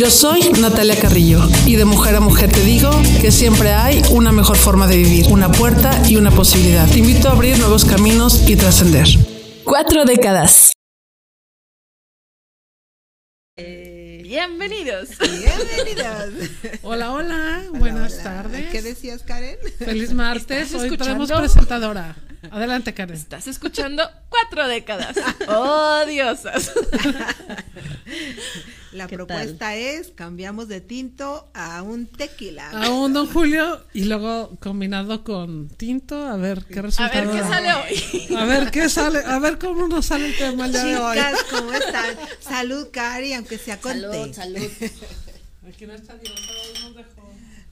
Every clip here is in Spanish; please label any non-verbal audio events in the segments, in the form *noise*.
Yo soy Natalia Carrillo y de mujer a mujer te digo que siempre hay una mejor forma de vivir, una puerta y una posibilidad. Te invito a abrir nuevos caminos y trascender. Cuatro décadas. Bienvenidos. Bienvenidos. Hola, hola, buenas tardes. ¿Qué decías, Karen? Feliz martes. ¿Estás Hoy tenemos presentadora. Adelante, Karen. Estás escuchando cuatro décadas. *laughs* Oh, diosas. *laughs* La ¿Qué propuesta es cambiamos de tinto a un tequila. A un Don Julio y luego combinado con tinto, a ver qué A resultado. ver qué sale hoy. A ver qué sale, a ver cómo nos sale el tema día de hoy. Chicas, ¿cómo están? Salud, Cari, aunque sea con té. salud. *laughs* Aquí no está Dios, hoy nos dejó.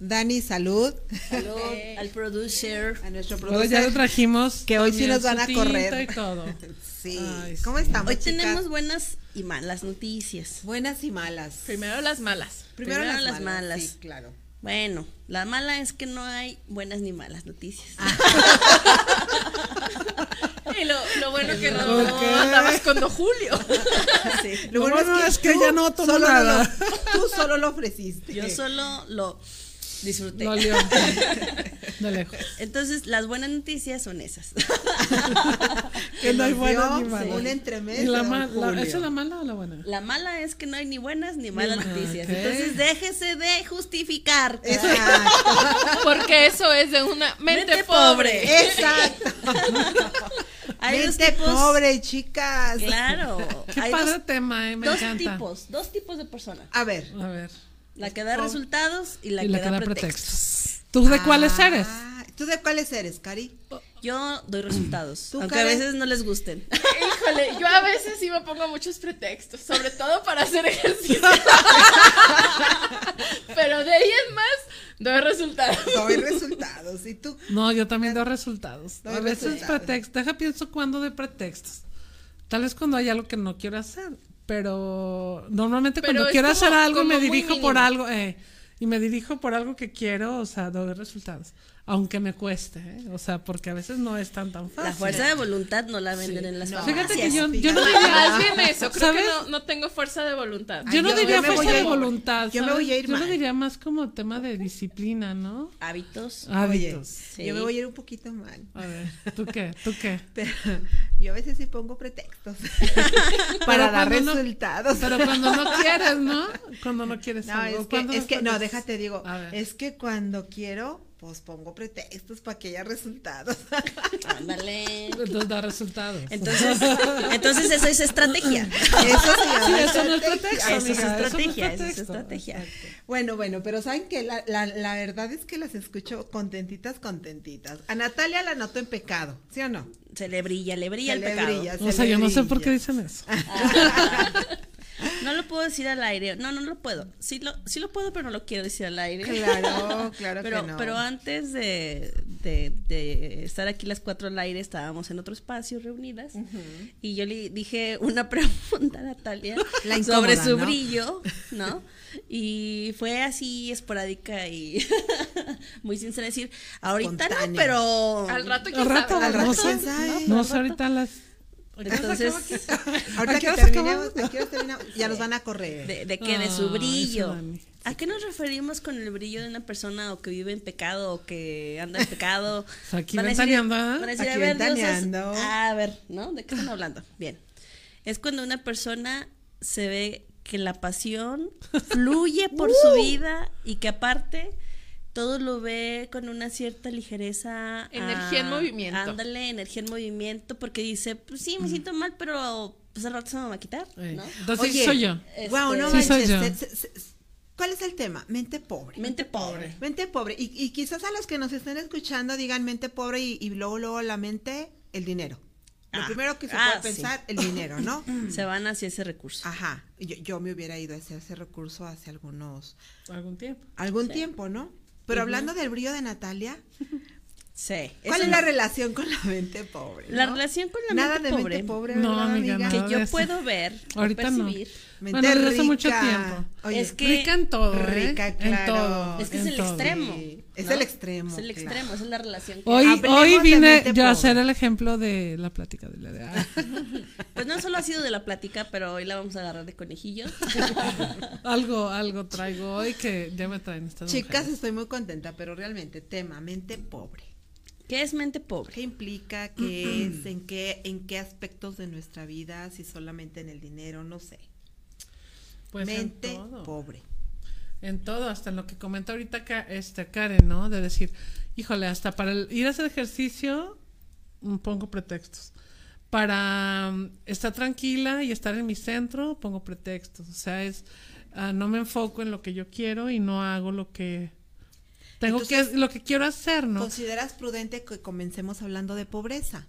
Dani, salud. Salud al producer. A nuestro Pero ya le productor. trajimos. Que hoy sí nos van a correr. Y todo. *laughs* Sí. Ay, ¿Cómo sí. estamos, Hoy chicas? tenemos buenas y malas noticias. buenas y malas. Primero las malas. Primero, primero las, las malas. malas. Sí, claro. Bueno, la mala es que no hay buenas ni malas noticias. *laughs* Y lo, lo bueno que no ¿Por qué? andabas con Don Julio. *laughs* Lo Lo bueno es que tú ya no solo nada. Lo, tú solo lo ofreciste. Yo solo lo disfruté. Olió. De *laughs* lejos. Entonces, las buenas noticias son esas. *laughs* Que no hay buenas ni malas. Un ¿Y entremés. la ma- la- Julio. ¿Esa es la mala o la buena? La mala es que no hay ni buenas ni malas noticias. Entonces, déjese de justificar. Exacto. *laughs* Porque eso es de una mente, Mente pobre. pobre. Exacto. Hay dos Mente tipos. pobre, chicas. Claro. Qué hay padre dos, tema, eh, me dos encanta. tipos, dos tipos de personas. A ver. A ver. La que da resultados y la, y que, la da que da pretextos. pretextos. ¿Tú de cuáles eres? Ah, ¿Tú de cuáles eres, Cari? Yo doy resultados, ¿Tú, aunque a veces no les gusten. *laughs* Híjole, yo a veces sí me pongo muchos pretextos, sobre todo para hacer ejercicio. *laughs* Pero de ahí en más, doy resultados. Doy resultados. ¿Y tú? No, yo también doy resultados. Doy a veces resultados. pretextos. Deja pienso cuando de pretextos. Tal vez cuando hay algo que no quiero hacer. Pero normalmente Pero cuando quiero como- hacer algo me dirijo por algo. eh, y me dirijo por algo que quiero, o sea, doy resultados. Aunque me cueste, ¿eh? O sea, porque a veces no es tan tan fácil. La fuerza de voluntad no la venden en las No. Fíjate que yo, yo no diría. Más bien eso, creo ¿Sabes? que no, no tengo fuerza de voluntad. Yo no yo- diría yo fuerza a de ir- voluntad. yo me voy a ir Yo lo mal. diría más como tema de disciplina, ¿no? Hábitos. Oye, Hábitos. Sí. yo me voy a ir un poquito mal. A ver, ¿tú qué? ¿Tú qué? *laughs* Pero yo a veces sí pongo pretextos *laughs* para dar no- resultados. Pero cuando no *laughs* quieres, ¿no? Cuando no quieres No, algo. es que, ¿Cuándo es los que, no, déjate digo, es que cuando quiero, pues pongo pretextos para que haya resultados. Ándale. Entonces da resultados. Entonces, entonces eso es estrategia. Eso Sí, eso no es estrategia. pretexto, Eso es estrategia, eso es pretexto. estrategia. Bueno, bueno, pero saben que la, la, la verdad es que las escucho contentitas, contentitas. A Natalia la noto en pecado, ¿sí o no? Se le brilla, le brilla Se el le pecado. brilla, O se sea, le yo no sé por qué dicen eso. *laughs* *laughs* No lo puedo decir al aire. No, no lo puedo. Sí lo, sí lo puedo, pero no lo quiero decir al aire. Claro, *laughs* claro pero, que no. pero antes de, de- de estar aquí las cuatro al aire, estábamos en otro espacio reunidas. Y yo le dije una *laughs* pregunta a Natalia La sobre su ¿no? brillo, ¿no? Y fue así esporádica y *laughs* muy sincera decir, ahorita no, pero Al rato, Al ¿quién rato, sabe? Al rato, no sé. quién sabe. No sé, ahorita las. Entonces *laughs* Ahorita ¿A qué que terminemos, qué terminamos? ya nos van a correr. de, de que de su brillo. ¿A qué nos referimos con el brillo de una persona o que vive en pecado o que anda en pecado? *laughs* aquí Van a van a decir, Aquí a ver, ventaneando. a ver, ¿no? ¿De qué están hablando? Bien. Es cuando una persona se ve que la pasión *laughs* fluye por Uh. su vida y que aparte todo lo ve con una cierta ligereza. Energía en movimiento. Ándale, energía en movimiento, porque dice, pues sí, me siento mal, pero pues al rato se me va a quitar, ¿no? Entonces Oye, soy yo. Wow, no Este, Sí, soy manches, yo. se- se- se- ¿Cuál es el tema? Mente pobre. Mente pobre. Mente pobre. Y, y quizás a los que nos estén escuchando digan mente pobre y, y luego, luego la mente, el dinero. Lo Ah, primero que se ah, puede sí. pensar, el dinero, ¿no? *laughs* Se van hacia ese recurso. Ajá. Yo, yo me hubiera ido hacia ese recurso hace algunos, Algún tiempo. algún tiempo, ¿no? Pero hablando del brillo de Natalia, Sí. ¿cuál es la no- relación con la mente pobre? La relación con la Nada mente de pobre. mente pobre, No, ¿verdad, amiga, amiga? nada. que de yo eso. puedo ver Ahorita o no. percibir. Mente Bueno, desde hace rica. mucho tiempo. Oye, Es que- Rica en todo, ¿eh? Rica, En claro. todo. Es que es en el todo. extremo. Sí, es ¿no? el extremo, Es el claro. extremo, esa es la relación. que- Hoy, hoy vine yo a ser el ejemplo de la plática de la de ah, *laughs* Pues no solo ha sido de la plática, pero hoy la vamos a agarrar de conejillo. *laughs* algo, algo traigo hoy que ya me traen estas Chicas, mujeres. estoy muy contenta, pero realmente, tema, mente pobre. ¿Qué es mente pobre? ¿Qué implica? ¿Qué es? ¿En qué, ¿En qué aspectos de nuestra vida? Si solamente en el dinero, no sé. Pues mente en todo. pobre. En todo, hasta en lo que comenta ahorita este, Karen, ¿no? De decir, híjole, hasta para el- ir a hacer ejercicio mm, pongo pretextos. Para mm, estar tranquila y estar en mi centro, pongo pretextos. O sea, es, ah, no me enfoco en lo que yo quiero y no hago lo que tengo Entonces, que, lo que quiero hacer, ¿no? ¿Consideras prudente que comencemos hablando de pobreza?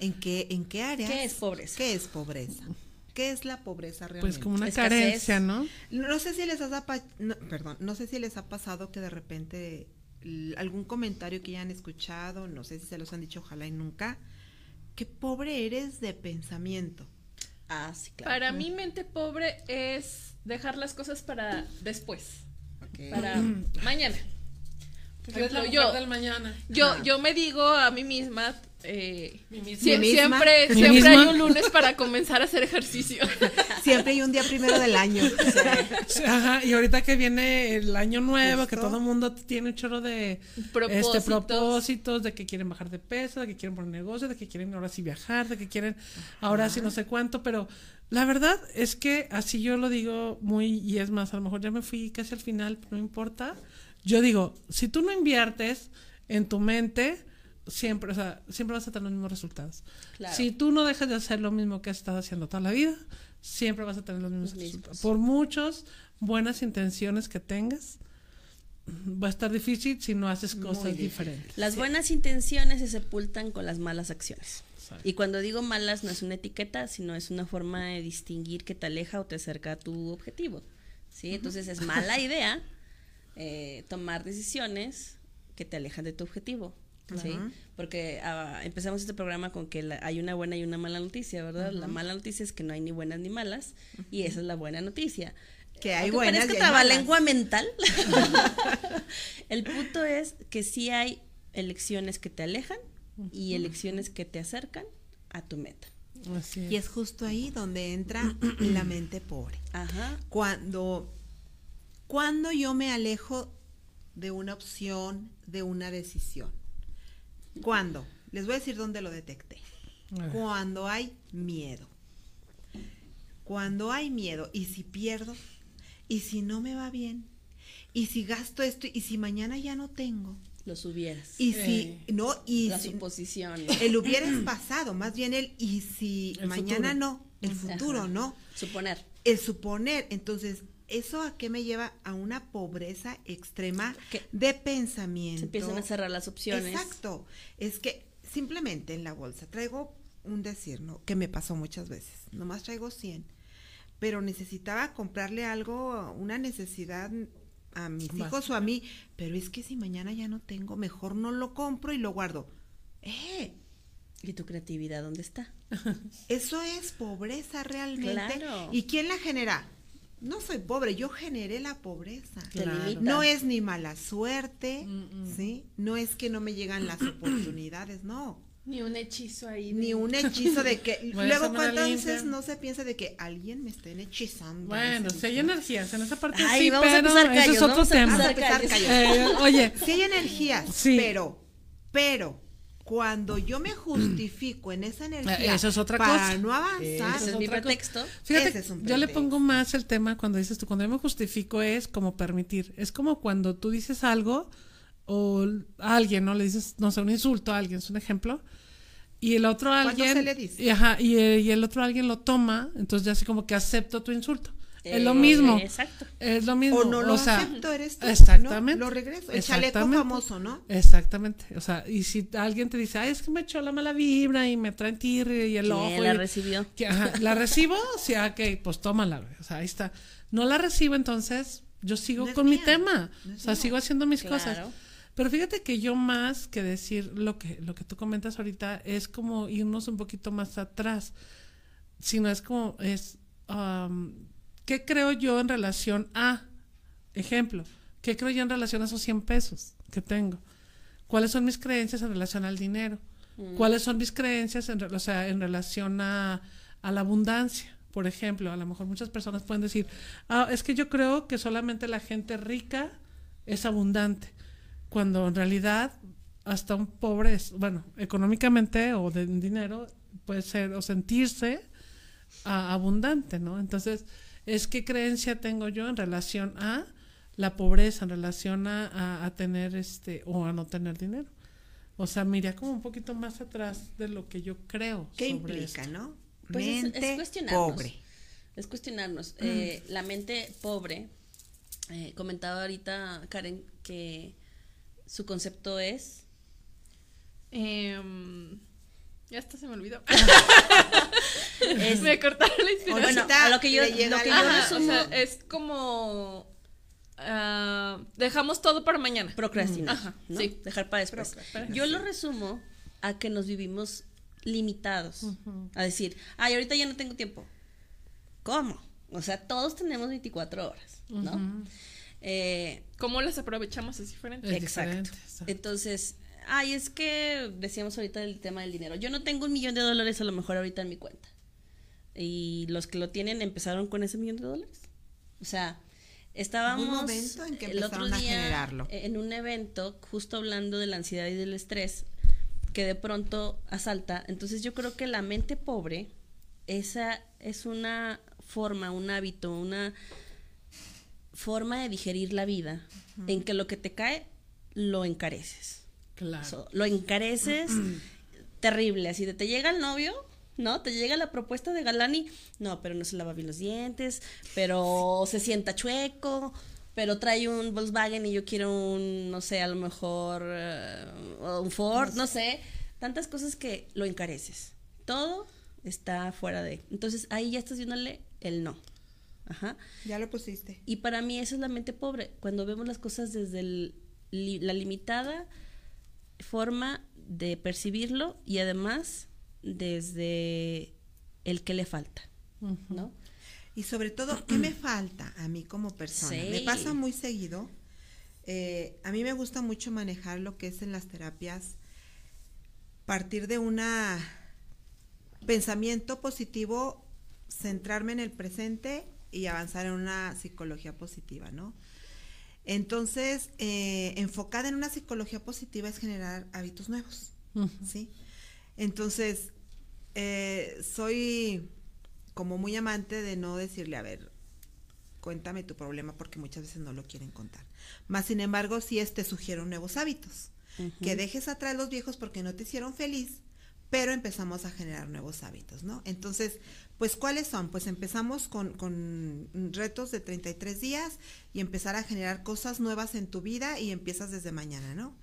¿En qué, en qué áreas? ¿Qué es pobreza? ¿Qué es pobreza? ¿Qué es la pobreza realmente? Pues como una Escasez. carencia, ¿no? No sé si les has apa- no, perdón, no sé si les ha pasado que de repente algún comentario que ya han escuchado, no sé si se los han dicho, ojalá y nunca, qué pobre eres de pensamiento. Ah, sí, claro. Para mí, mente pobre es dejar las cosas para después, para mañana. Por Eres la ejemplo, mujer yo, del mañana. yo, yo me digo a mí misma, eh, Mi misma. sie- ¿Mi misma? siempre, ¿Mi siempre hay un lunes para comenzar a hacer ejercicio. *laughs* Siempre hay un día primero del año. *laughs* Sí, Ajá, y ahorita que viene el año nuevo, que todo el mundo tiene un chorro de Propósitos. este, propósitos, de que quieren bajar de peso, de que quieren poner negocio, de que quieren ahora sí viajar, de que quieren ahora sí no sé cuánto, pero la verdad es que así yo lo digo muy, y es más, a lo mejor ya me fui casi al final, no importa. Yo digo, si tú no inviertes en tu mente, siempre, o sea, siempre vas a tener los mismos resultados. Claro. Si tú no dejas de hacer lo mismo que has estado haciendo toda la vida, siempre vas a tener los mismos Los mismos. resultados. Por muchas buenas intenciones que tengas, va a estar difícil si no haces cosas diferentes. Las buenas intenciones se sepultan con las malas acciones. Exacto. Y cuando digo malas no es una etiqueta, sino es una forma de distinguir que te aleja o te acerca a tu objetivo. ¿sí? Entonces es mala idea eh, tomar decisiones que te alejan de tu objetivo. ¿Sí? Porque ah, empezamos este programa con que la- hay una buena y una mala noticia, ¿verdad? La mala noticia es que no hay ni buenas ni malas y esa es la buena noticia. Que hay Aunque buenas parezca y hay malas. trabalengua mental, *laughs* *laughs* el punto es que sí hay elecciones que te alejan y elecciones que te acercan a tu meta. Así es. Y es justo ahí donde entra *clears throat* la mente pobre. Ajá. Cuando, cuando yo me alejo de una opción, de una decisión. ¿Cuándo? Les voy a decir dónde lo detecté. Cuando hay miedo. Cuando hay miedo. ¿Y si pierdo? ¿Y si no me va bien? ¿Y si gasto esto? ¿Y si mañana ya no tengo? Los hubieras. ¿Y si no? ¿Y Las si, suposiciones. el hubiera es pasado, más bien el y si El mañana futuro. no, el futuro Ajá. no, Suponer. el suponer. Entonces, ¿eso a qué me lleva? A una pobreza extrema Que de pensamiento. Se empiezan a cerrar las opciones. Exacto. Es que simplemente en la bolsa traigo un decir, ¿no? Que me pasó muchas veces. Nomás traigo 100. Pero necesitaba comprarle algo, una necesidad a mis hijos o a mí. Pero es que si mañana ya no tengo, mejor no lo compro y lo guardo. ¡Eh! ¿Y tu creatividad dónde está? Eso es pobreza realmente. Claro. ¿Y quién la genera? No soy pobre, yo generé la pobreza. Claro. No es ni mala suerte, Mm, mm. ¿sí? No es que no me llegan las *clears throat* oportunidades, no. Ni un hechizo ahí. de- Ni un hechizo de que... *laughs* Voy a luego, ¿cuántas veces no se piensa de que alguien me estén hechizando? Bueno, si hay energías en esa parte Ay, sí, vamos a pero pisar ese callos, es otro a tema. Vamos a pisar pisar callos. callos. Eh, oye, Sí hay energías, Sí. pero, pero, cuando yo me justifico en esa energía Eh, eso es otra para cosa. no avanzar, Ese es mi pretexto. Fíjate, Ese es un yo le pongo más el tema cuando dices tú, cuando yo me justifico es como permitir. Es como cuando tú dices algo o a alguien, ¿no? Le dices, no sé, un insulto a alguien, es un ejemplo. Y el otro ¿Cuándo alguien. se le dice? Y, ajá, y, eh, y el otro alguien lo toma, entonces ya así como que acepto tu insulto. Es lo Eh, mismo. Exacto. Es lo mismo. o no lo sea, acepto, eres tú. Exactamente. ¿no? Lo regreso. El chaleco famoso, ¿no? Exactamente. O sea, y si alguien te dice, ay, es que me echó la mala vibra y me traen tirre y el ojo. ¿Quién la y- recibió? que, ajá, ¿La recibo? Sí, ok, pues tómala, güey. O sea, ahí está. No la recibo, entonces yo sigo No con mi tema. no o sea, mía. sigo haciendo mis Claro. cosas. Pero fíjate que yo más que decir lo que, lo que tú comentas ahorita es como irnos un poquito más atrás. Sino es como, es, am, ¿qué creo yo en relación a, ejemplo, qué creo yo en relación a esos 100 pesos que tengo? ¿Cuáles son mis creencias en relación al dinero? ¿Cuáles son mis creencias en, o sea, en relación a, a la abundancia? Por ejemplo, a lo mejor muchas personas pueden decir, ah, es que yo creo que solamente la gente rica es abundante, cuando en realidad hasta un pobre, es, bueno, económicamente o de dinero puede ser o sentirse ah, abundante, ¿no? Entonces, es qué creencia tengo yo en relación a la pobreza, en relación a, a- a tener este o a no tener dinero. O sea, mira como un poquito más atrás de lo que yo creo. ¿Qué sobre implica, esto. no? Pues es- es Mente cuestionarnos. pobre. Es cuestionarnos. Eh, la mente pobre, eh, comentaba ahorita Karen que su concepto es Em, ya hasta se me olvidó. *laughs* Es- me cortaron la inspiración. bueno, a lo que yo, lo que la- yo Ajá, resumo, o sea, es como ah, dejamos todo para mañana. procrastinar, Ajá, ¿no? sí. dejar para después. Yo lo resumo a que nos vivimos limitados, a decir, ay, ahorita ya no tengo tiempo. ¿Cómo? O sea, todos tenemos 24 horas, ¿no? Eh, ¿Cómo las aprovechamos es diferente? Es Exacto. diferente, exacto. Entonces, ay, es que decíamos ahorita el tema del dinero. Yo no tengo un millón de dólares a lo mejor ahorita en mi cuenta. Y los que lo tienen empezaron con ese millón de dólares. O sea, estábamos un momento en que el otro empezaron a día generarlo. en un evento justo hablando de la ansiedad y del estrés que de pronto asalta. Entonces, yo creo que la mente pobre esa es una forma, un hábito, una forma de digerir la vida en que lo que te cae lo encareces. Claro. So, lo encareces *clears throat* terrible, así de te llega el novio, ¿no? Te llega la propuesta de galán y no, pero no se lava bien los dientes, pero se sienta chueco, pero trae un Volkswagen y yo quiero un, no sé, a lo mejor eh, un Ford, no sé, tantas cosas que lo encareces. Todo está fuera de. Entonces ahí ya estás viéndole el no. Ajá. Ya lo pusiste. Y para mí esa es la mente pobre, cuando vemos las cosas desde el- li- la limitada forma de percibirlo y además desde el que le falta, ¿no? Y sobre todo, ¿qué me falta a mí como persona? Sí. Me pasa muy seguido. eh, a mí me gusta mucho manejar lo que es en las terapias, partir de una pensamiento positivo, centrarme en el presente y avanzar en una psicología positiva, ¿no? Entonces, eh, enfocada en una psicología positiva es generar hábitos nuevos, ¿sí? Entonces, eh, soy como muy amante de no decirle, a ver, cuéntame tu problema porque muchas veces no lo quieren contar. Más sin embargo, sí es, te sugiero nuevos hábitos, que dejes atrás los viejos porque no te hicieron feliz, pero empezamos a generar nuevos hábitos, ¿no? Entonces, pues, ¿cuáles son? Pues empezamos con, con retos de 33 días y empezar a generar cosas nuevas en tu vida y empiezas desde mañana, ¿no?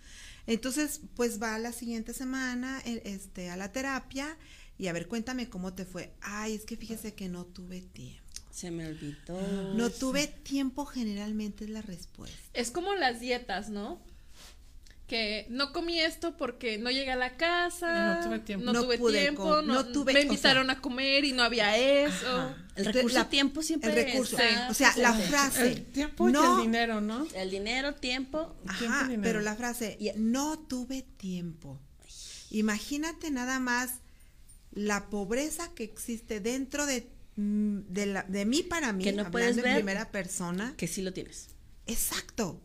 Entonces, pues va la siguiente semana eh, este, a la terapia y a ver, cuéntame cómo te fue. Ay, es que fíjese que no tuve tiempo. Se me olvidó. No tuve tiempo generalmente es la respuesta. Es como las dietas, ¿no? Que no comí esto porque no llegué a la casa. No tuve tiempo. No, No tuve pude tiempo. com- no, no tuve- me o invitaron a comer y no había eso. Ajá. El recurso la- tiempo siempre El recurso. está O sea, la frase. El tiempo y no, el dinero, ¿no? El dinero, tiempo. tiempo Ajá, y dinero. pero la frase, no tuve tiempo. Imagínate nada más la pobreza que existe dentro de, mm, de, la- de mí para mí, Que no hablando puedes en ver. primera persona. Que sí lo tienes. Exacto.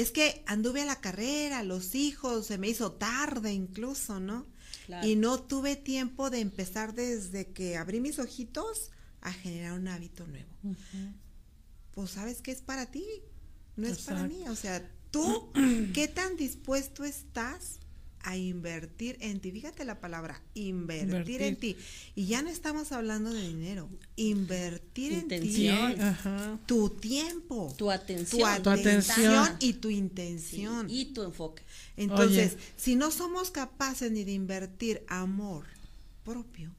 Es que anduve a la carrera, los hijos, se me hizo tarde incluso, ¿no? Claro. Y no tuve tiempo de empezar desde que abrí mis ojitos a generar un hábito nuevo. Pues sabes que es para ti, no es para mí. O sea, tú, ¿qué tan dispuesto estás a invertir en ti? Fíjate la palabra, invertir, en ti. Y ya no estamos hablando de dinero, invertir en ti Intención. Ajá. tu tiempo, Tu tu atención. Tu atención atención. y tu Sí, intención. y tu enfoque. Entonces, Oye. si no somos capaces ni de invertir amor propio,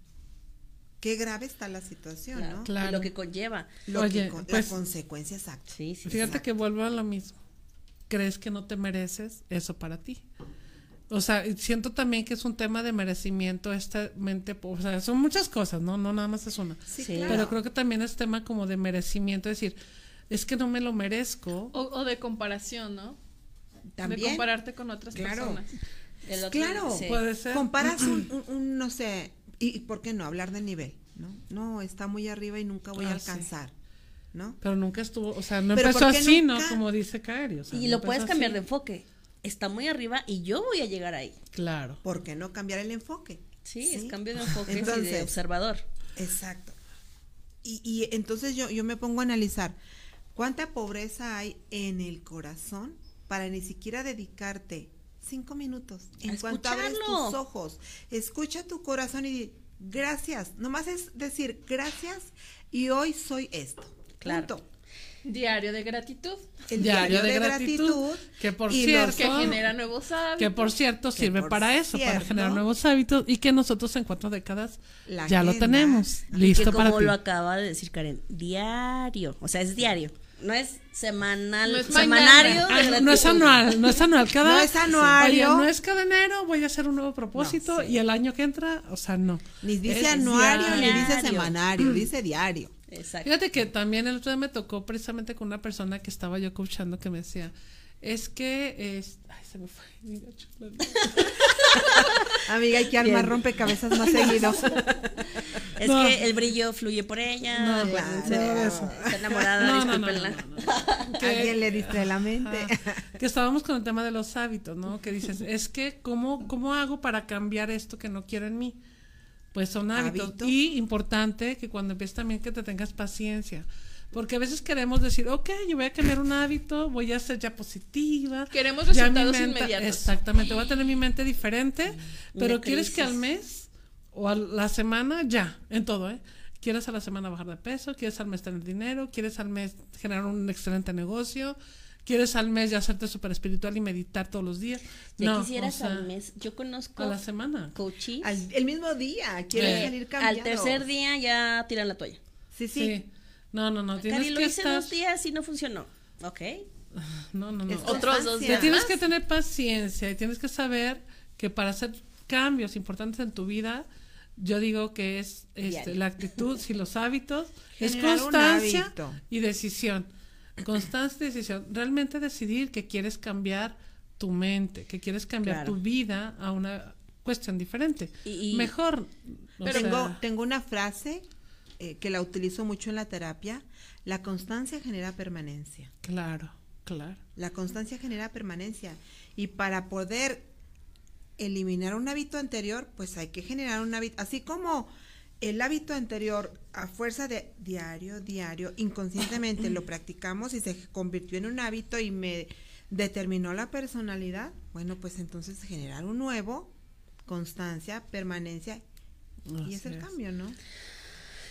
qué grave está la situación, Claro. ¿no? Claro. Y lo que conlleva. Lo Oye, que con- pues- la consecuencia exacta. Sí, sí. Fíjate que vuelvo a lo mismo. ¿Crees que no te mereces eso para ti? O sea, siento también que es un tema de merecimiento, esta mente, o sea, son muchas cosas, ¿no? No nada más es una. Sí, Sí. claro. Pero creo que también es tema como de merecimiento, es decir, es que no me lo merezco. O, o de comparación, ¿no? De También. compararte con otras Claro. personas. Otro Claro, Puede ser. Comparas un, *clears throat* un- un, no sé, y, por qué no hablar de nivel, ¿no? No, está muy arriba y nunca voy a Ah, sí. alcanzar, ¿no? Pero nunca estuvo, o sea, no Pero empezó ¿por qué así, nunca? ¿no? Como dice o sea, Y no lo puedes cambiar así. de enfoque. Está muy arriba y yo voy a llegar ahí. Claro. ¿Por qué no cambiar el enfoque? Sí, es cambio de enfoque *laughs* y de observador. Exacto. Y, y entonces yo, yo me pongo a analizar cuánta pobreza hay en el corazón para ni siquiera dedicarte cinco minutos. En cuanto abres tus ojos, escucha tu corazón y di, gracias. Nomás es decir gracias y hoy soy esto. Claro. Punto. Diario de gratitud, El Diario diario, de de, gratitud, gratitud. que por cierto- los- que genera nuevos hábitos. Que por cierto sirve por para eso, para generar nuevos hábitos y que nosotros en cuatro décadas ya lo tenemos Y listo que para como ti. lo acaba de decir Karen, diario. O sea, es diario. No es semanal, No es semanario. Ah, no es anual, no es anual. *laughs* Cada, No es anuario. Oye, no es cada enero, voy a hacer un nuevo propósito No, sí. y el año que entra, o sea, no. Ni dice Es anuario, ni dice semanario, dice diario. Exacto. Fíjate que también el otro día me tocó precisamente con una persona que estaba yo coachando que me decía, es que es... Ay, se me fue. *laughs* Amiga, hay que armar rompecabezas más seguido. *laughs* Es No. que el brillo fluye por ella. No, claro. Está enamorada, No, no, no, no, discúlpenla. no, no. *laughs* Que- Alguien le distrae la mente. Ah, que estábamos con el tema de los hábitos, ¿no? Que dices, es que, ¿cómo, ¿cómo hago para cambiar esto que no quiero en mí? Pues son hábitos. Hábito. Y importante que cuando empieces también que te tengas paciencia. Porque a veces queremos decir, ok, yo voy a cambiar un hábito, voy a ser ya positiva. Queremos resultados mente- inmediatos. Exactamente, voy a tener mi mente diferente, pero quieres que al mes o a la semana, ya, en todo, ¿eh? Quieres a la semana bajar de peso, quieres al mes tener dinero, quieres al mes generar un excelente negocio, quieres al mes ya hacerte súper espiritual y meditar todos los días. Ya no, quisieras o sea, al mes. Yo conozco A la semana. coaches. Al- el mismo día, quiere Eh. salir Al cambiando. tercer día ya tiran la toalla. Sí, sí. Sí. No, no, no, tienes Cari, lo que hice estar... dos días y no funcionó. Ok. *laughs* No, no, no. Es Otros dos días. tienes que tener paciencia y tienes que saber que para hacer cambios importantes en tu vida, yo digo que es este, la actitud, si los hábitos, es Generar un constancia y decisión. *laughs* Constancia y decisión. Realmente decidir que quieres cambiar tu mente, que quieres cambiar Claro. tu vida a una cuestión diferente. Y- y- Mejor. o tengo, tengo una frase eh, que la utilizo mucho en la terapia. La constancia genera permanencia. Claro, claro. La constancia genera permanencia. Y para poder eliminar un hábito anterior, pues hay que generar un hábito. Así como el hábito anterior, a fuerza de diario, diario, inconscientemente lo *clears throat* practicamos y se convirtió en un hábito y me determinó la personalidad, bueno, pues entonces generar un nuevo, constancia, permanencia, y es el es. cambio, ¿no?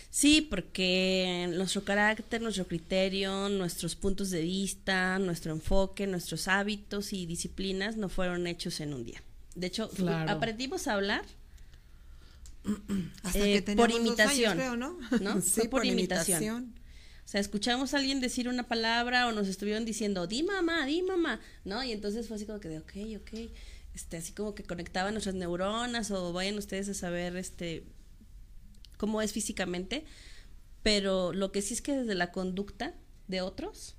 Sí, porque nuestro carácter, nuestro criterio, nuestros puntos de vista, nuestro enfoque, nuestros hábitos y disciplinas no fueron hechos en un día. De hecho, Claro. aprendimos a hablar *clears throat* Hasta Eh, que por años, imitación, creo, ¿no? ¿no? *laughs* sí, Fue por por, imitación. imitación. O sea, escuchamos a alguien decir una palabra o nos estuvieron diciendo, di mamá, di mamá, ¿no? Y entonces fue así como que de, ok, ok, este, así como que conectaban nuestras neuronas o vayan ustedes a saber, este, cómo es físicamente, pero lo que sí es que desde la conducta de otros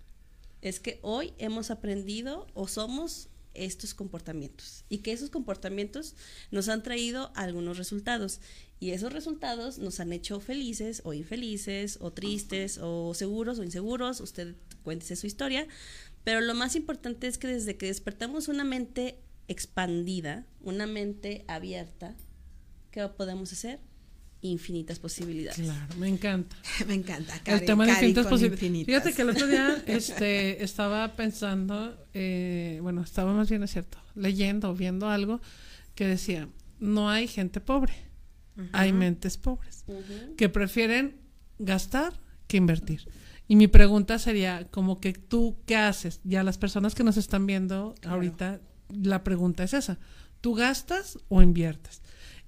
es que hoy hemos aprendido o somos estos comportamientos y que esos comportamientos nos han traído algunos resultados y esos resultados nos han hecho felices o infelices o tristes o seguros o inseguros, usted cuéntese su historia, Pero lo más importante es que desde que despertamos una mente expandida, una mente abierta, ¿qué podemos hacer? Infinitas posibilidades. Claro, me encanta. *laughs* Me encanta. el tema de infinitas posibilidades. Fíjate que el otro día *laughs* este, estaba pensando, eh, bueno, estaba más bien, es cierto, leyendo o viendo algo que decía, no hay gente pobre, hay mentes pobres, que prefieren gastar que invertir. Y mi pregunta sería, como que tú, ¿qué haces? Ya las personas que nos están viendo ahorita, la pregunta es esa, ¿tú gastas o inviertes?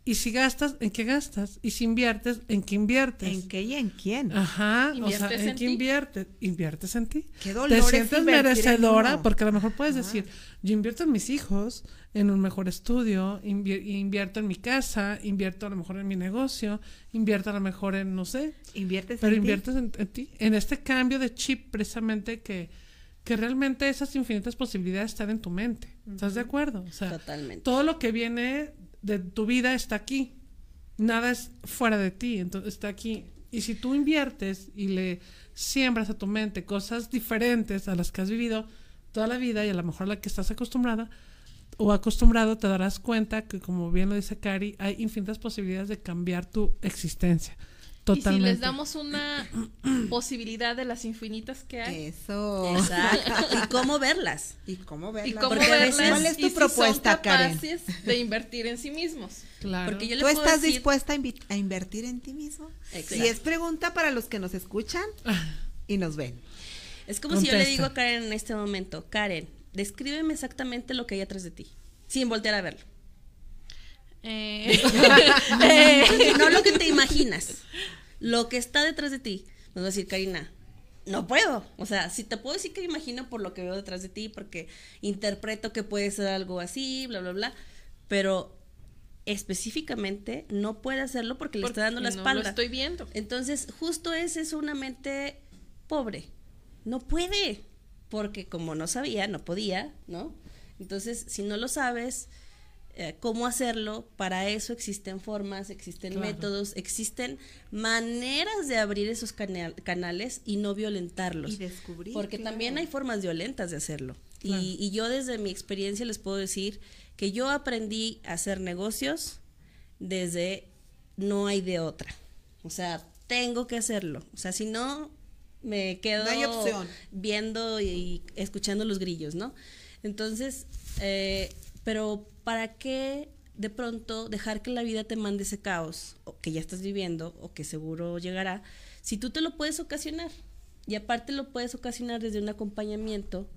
Y si gastas, ¿en qué gastas? Y si inviertes, ¿en qué inviertes? ¿En qué y en quién? Ajá, o sea, ¿Inviertes ¿en en qué ti? inviertes? Inviertes en ti. Qué dolor Te es sientes merecedora porque a lo mejor puedes decir, yo invierto en mis hijos, en un mejor estudio, invi- invierto en mi casa, invierto a lo mejor en mi negocio, invierto a lo mejor en, no sé, ¿Inviertes pero en ti? inviertes en, en ti, en este cambio de chip precisamente que, que realmente esas infinitas posibilidades están en tu mente. ¿Estás de acuerdo? O sea, Totalmente. todo lo que viene de tu vida está aquí. Nada es fuera de ti, entonces está aquí. Y si tú inviertes y le siembras a tu mente cosas diferentes a las que has vivido toda la vida y a lo mejor a la que estás acostumbrada o acostumbrado, te darás cuenta que, como bien lo dice Cari, hay infinitas posibilidades de cambiar tu existencia. Totalmente. Y si les damos una *clears throat* posibilidad de las infinitas que hay. Eso. Exacto. *laughs* ¿Y cómo verlas? ¿Y cómo verla? Y cómo Porque verlas veces- ¿Cuál es y tu si propuesta, son Karen? capaces de invertir en sí mismos. Claro. Porque yo le ¿Tú puedo estás decir- dispuesta a, invertir en ti mismo? Exacto. Y es pregunta para los que nos escuchan *laughs* y nos ven. Es como si yo le digo a Karen en este momento, Karen, descríbeme exactamente lo que hay atrás de ti, sin voltear a verlo. Eh, *laughs* no lo que te imaginas, lo que está detrás de ti. Nos va a decir Karina, no puedo. O sea, si te puedo decir que me imagino por lo que veo detrás de ti, porque interpreto que puede ser algo así, bla, bla, bla, pero específicamente no puede hacerlo porque le está dando la porque espalda. No lo estoy viendo. Entonces, justo ese es una mente pobre. No puede, porque como no sabía, no podía, ¿no? Entonces, si no lo sabes, eh, cómo hacerlo, para eso existen formas, existen Claro. métodos, existen maneras de abrir esos canal- canales y no violentarlos. Y descubrir, Porque claro. también hay formas violentas de hacerlo. Claro. Y, y yo desde mi experiencia les puedo decir que yo aprendí a hacer negocios desde no hay de otra. O sea, tengo que hacerlo. O sea, si no, me quedo No hay opción. viendo y escuchando los grillos, ¿no? Entonces, eh, pero ¿para qué de pronto dejar que la vida te mande ese caos o que ya estás viviendo o que seguro llegará si tú te lo puedes ocasionar? Y aparte lo puedes ocasionar desde un acompañamiento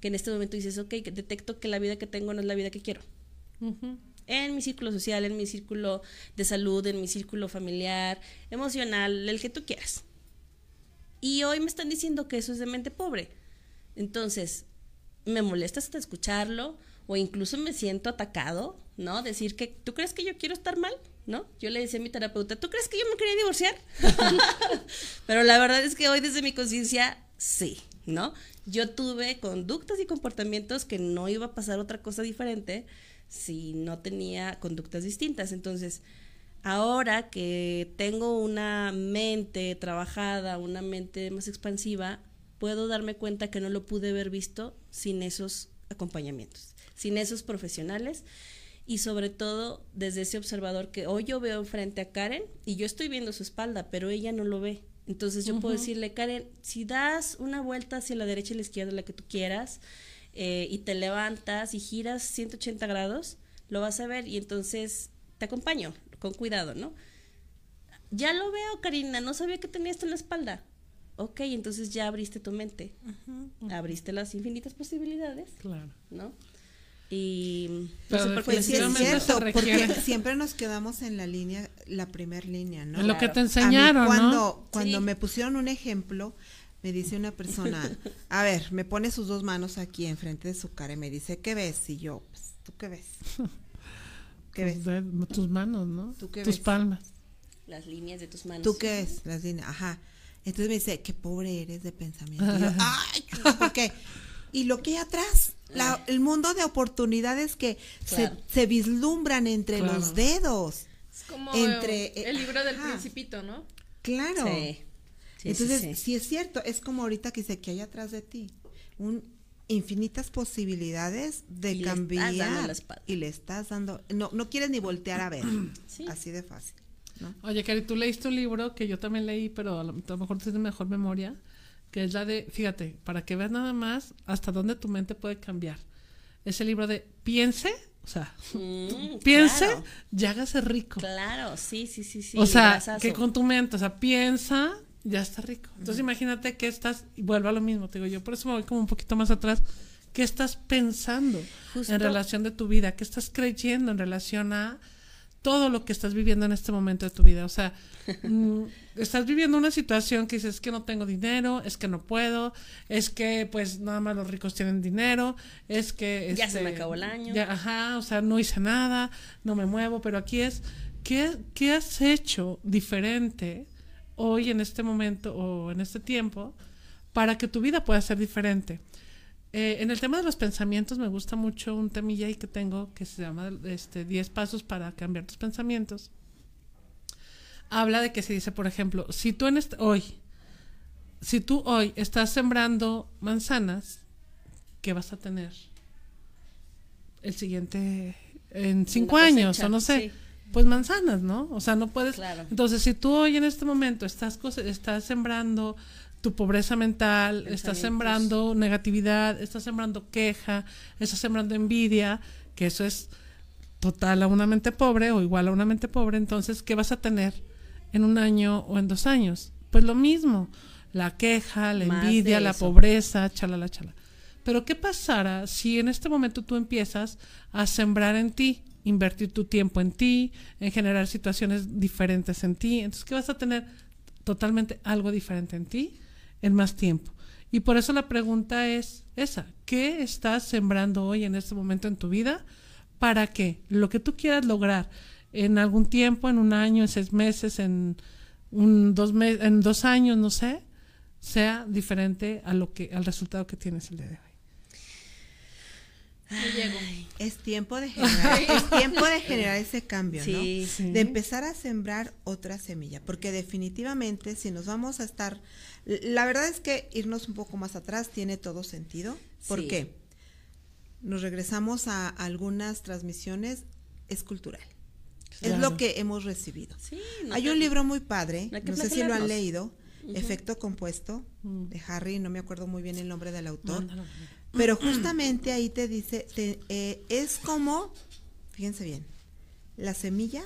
que en este momento dices, ok, detecto que la vida que tengo no es la vida que quiero. En mi círculo social, en mi círculo de salud, en mi círculo familiar, emocional, el que tú quieras. Y hoy me están diciendo que eso es de mente pobre. Entonces, me molesta hasta escucharlo o incluso me siento atacado, ¿no? Decir que, ¿tú crees que yo quiero estar mal? ¿No? Yo le decía a mi terapeuta, ¿tú crees que yo me quería divorciar? *laughs* Pero la verdad es que hoy desde mi conciencia, sí, ¿no? Yo tuve conductas y comportamientos que no iba a pasar otra cosa diferente si no tenía conductas distintas. Entonces, ahora que tengo una mente trabajada, una mente más expansiva, puedo darme cuenta que no lo pude haber visto sin esos acompañamientos, sin esos profesionales y sobre todo desde ese observador que hoy yo veo enfrente a Karen y yo estoy viendo su espalda, pero ella no lo ve. Entonces yo puedo decirle, Karen, si das una vuelta hacia la derecha y la izquierda, la que tú quieras, eh, y te levantas y giras 180 grados, lo vas a ver y entonces te acompaño, con cuidado, ¿no? Ya lo veo, Karina, no sabía que tenía esto en la espalda. Ok, entonces ya abriste tu mente, abriste las infinitas posibilidades, Claro. ¿no? Y no Pero sé por qué Pues sí es cierto, porque siempre nos quedamos en la línea, la primer línea, ¿no? En lo que te enseñaron, cuando, ¿no? Cuando Sí. me pusieron un ejemplo, me dice una persona, a ver, me pone sus dos manos aquí enfrente de su cara y me dice, ¿qué ves? Y yo, pues, ¿tú qué ves? *laughs* ¿Qué ves? Tus, dedos, tus manos, ¿no? ¿Tú qué Tus ves? palmas. las líneas de tus manos. ¿Tú qué ves? Las líneas, ajá. Entonces me dice, qué pobre eres de pensamiento. Y yo, *laughs* ay, ¿por qué? Y lo que hay atrás, la- el mundo de oportunidades que Claro. se, se vislumbran entre Claro. los dedos. Es como Entre- el libro del ajá. principito, ¿no? Claro. Sí. Entonces, sí. sí, es cierto, es como ahorita que dice que hay atrás de ti. Un, infinitas posibilidades de Y le estás cambiar espalda. y le estás dando no no quieres ni voltear a ver *clears throat* Sí. así de fácil ¿no? Oye, Cari, tú leíste un libro que yo también leí, pero a lo, a lo mejor tienes mejor memoria, que es la de, fíjate, para que veas nada más hasta dónde tu mente puede cambiar. Es el libro de Piense, o sea, Mm, piense claro, y hágase rico. Claro, sí, sí, sí, sí. o sea, brazazo. que con tu mente, o sea, piensa, ya está rico. Entonces imagínate que estás, y vuelvo a lo mismo, te digo yo, por eso me voy como un poquito más atrás. ¿Qué estás pensando Justo. en relación de tu vida? ¿Qué estás creyendo en relación a todo lo que estás viviendo en este momento de tu vida? O sea, *laughs* mm, estás viviendo una situación que dices, es que no tengo dinero, es que no puedo, es que pues nada más los ricos tienen dinero, es que... Ya se este, me acabó el año. ya, ajá, o sea, no hice nada, no me muevo, pero aquí es, ¿qué, qué has hecho diferente hoy en este momento o en este tiempo para que tu vida pueda ser diferente? Eh, en el tema de los pensamientos me gusta mucho un temilla ahí que tengo que se llama este 10 pasos para cambiar tus pensamientos. Habla de que se dice, por ejemplo, si tú en este, hoy, si tú hoy estás sembrando manzanas, ¿qué vas a tener? El siguiente, en cinco años, o no sé. sí. Pues manzanas, ¿no? O sea, no puedes. Claro. Entonces, si tú hoy en este momento estás, cose- estás sembrando tu pobreza mental, estás sembrando negatividad, estás sembrando queja, estás sembrando envidia, que eso es total a una mente pobre o igual a una mente pobre, entonces, ¿qué vas a tener en un año o en dos años? Pues lo mismo, la queja, la Más envidia, la pobreza, chalala, chala. Pero ¿qué pasará si en este momento tú empiezas a sembrar en ti, invertir tu tiempo en ti, en generar situaciones diferentes en ti? Entonces, ¿qué vas a tener? Totalmente algo diferente en ti en más tiempo. Y por eso la pregunta es esa, ¿qué estás sembrando hoy en este momento en tu vida para que lo que tú quieras lograr en algún tiempo, en un año, en seis meses, en un dos me- en dos años, no sé, sea diferente a lo que al resultado que tienes el día de hoy? Es tiempo de *laughs* generar es tiempo de generar ese cambio Sí, no sí. de empezar a sembrar otra semilla porque definitivamente si nos vamos a estar la verdad es que irnos un poco más atrás tiene todo sentido. ¿por Sí. qué? nos regresamos a algunas transmisiones es cultural. Es lo que hemos recibido. Sí, no Hay un libro muy padre, no sé si lo han leído, Efecto Compuesto, Mm. de Harry, no me acuerdo muy bien el nombre del autor, pero justamente ahí te dice, te- eh, es como, fíjense bien, la semilla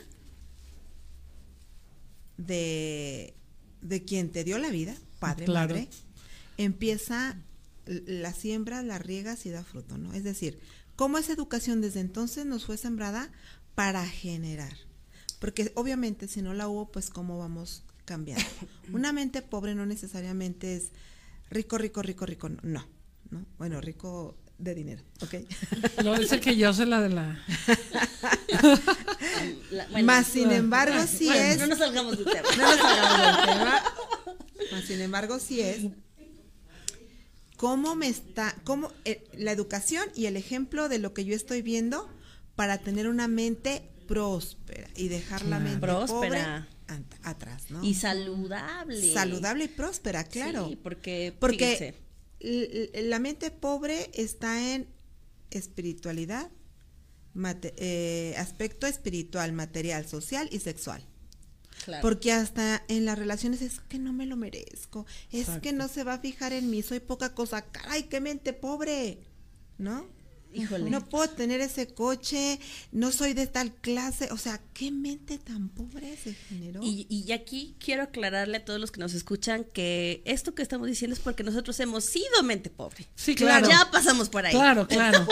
de, de quien te dio la vida, padre, Claro. madre, empieza, la siembra, la riegas y da fruto, ¿no? Es decir, cómo esa educación desde entonces nos fue sembrada para generar. Porque obviamente si no la hubo, pues cómo vamos cambiando. *coughs* Una mente pobre no necesariamente es rico, rico, rico, rico, no, no, ¿no? Bueno, rico de dinero, ¿ok? *laughs* Lo dice que yo soy la de la... La- *laughs* bueno, Más sin embargo, sí bueno, es... No nos salgamos del tema. No nos salgamos del tema. *laughs* Mas, sin embargo, sí es cómo me está, cómo eh, la educación y el ejemplo de lo que yo estoy viendo para tener una mente próspera y dejar la mente Próspera. pobre atrás, ¿no? Y saludable. Saludable y próspera, claro. Sí, porque, Porque la mente pobre está en espiritualidad, mate- eh, aspecto espiritual, material, social y sexual. Claro. Porque hasta en las relaciones es que no me lo merezco, es Exacto. que no se va a fijar en mí, soy poca cosa, caray, qué mente pobre, ¿no? Híjole. No puedo tener ese coche, no soy de tal clase, o sea, qué mente tan pobre se generó. Y, y aquí quiero aclararle a todos los que nos escuchan que esto que estamos diciendo es porque nosotros hemos sido mente pobre. Sí, claro. Ya pasamos por ahí. Claro, claro.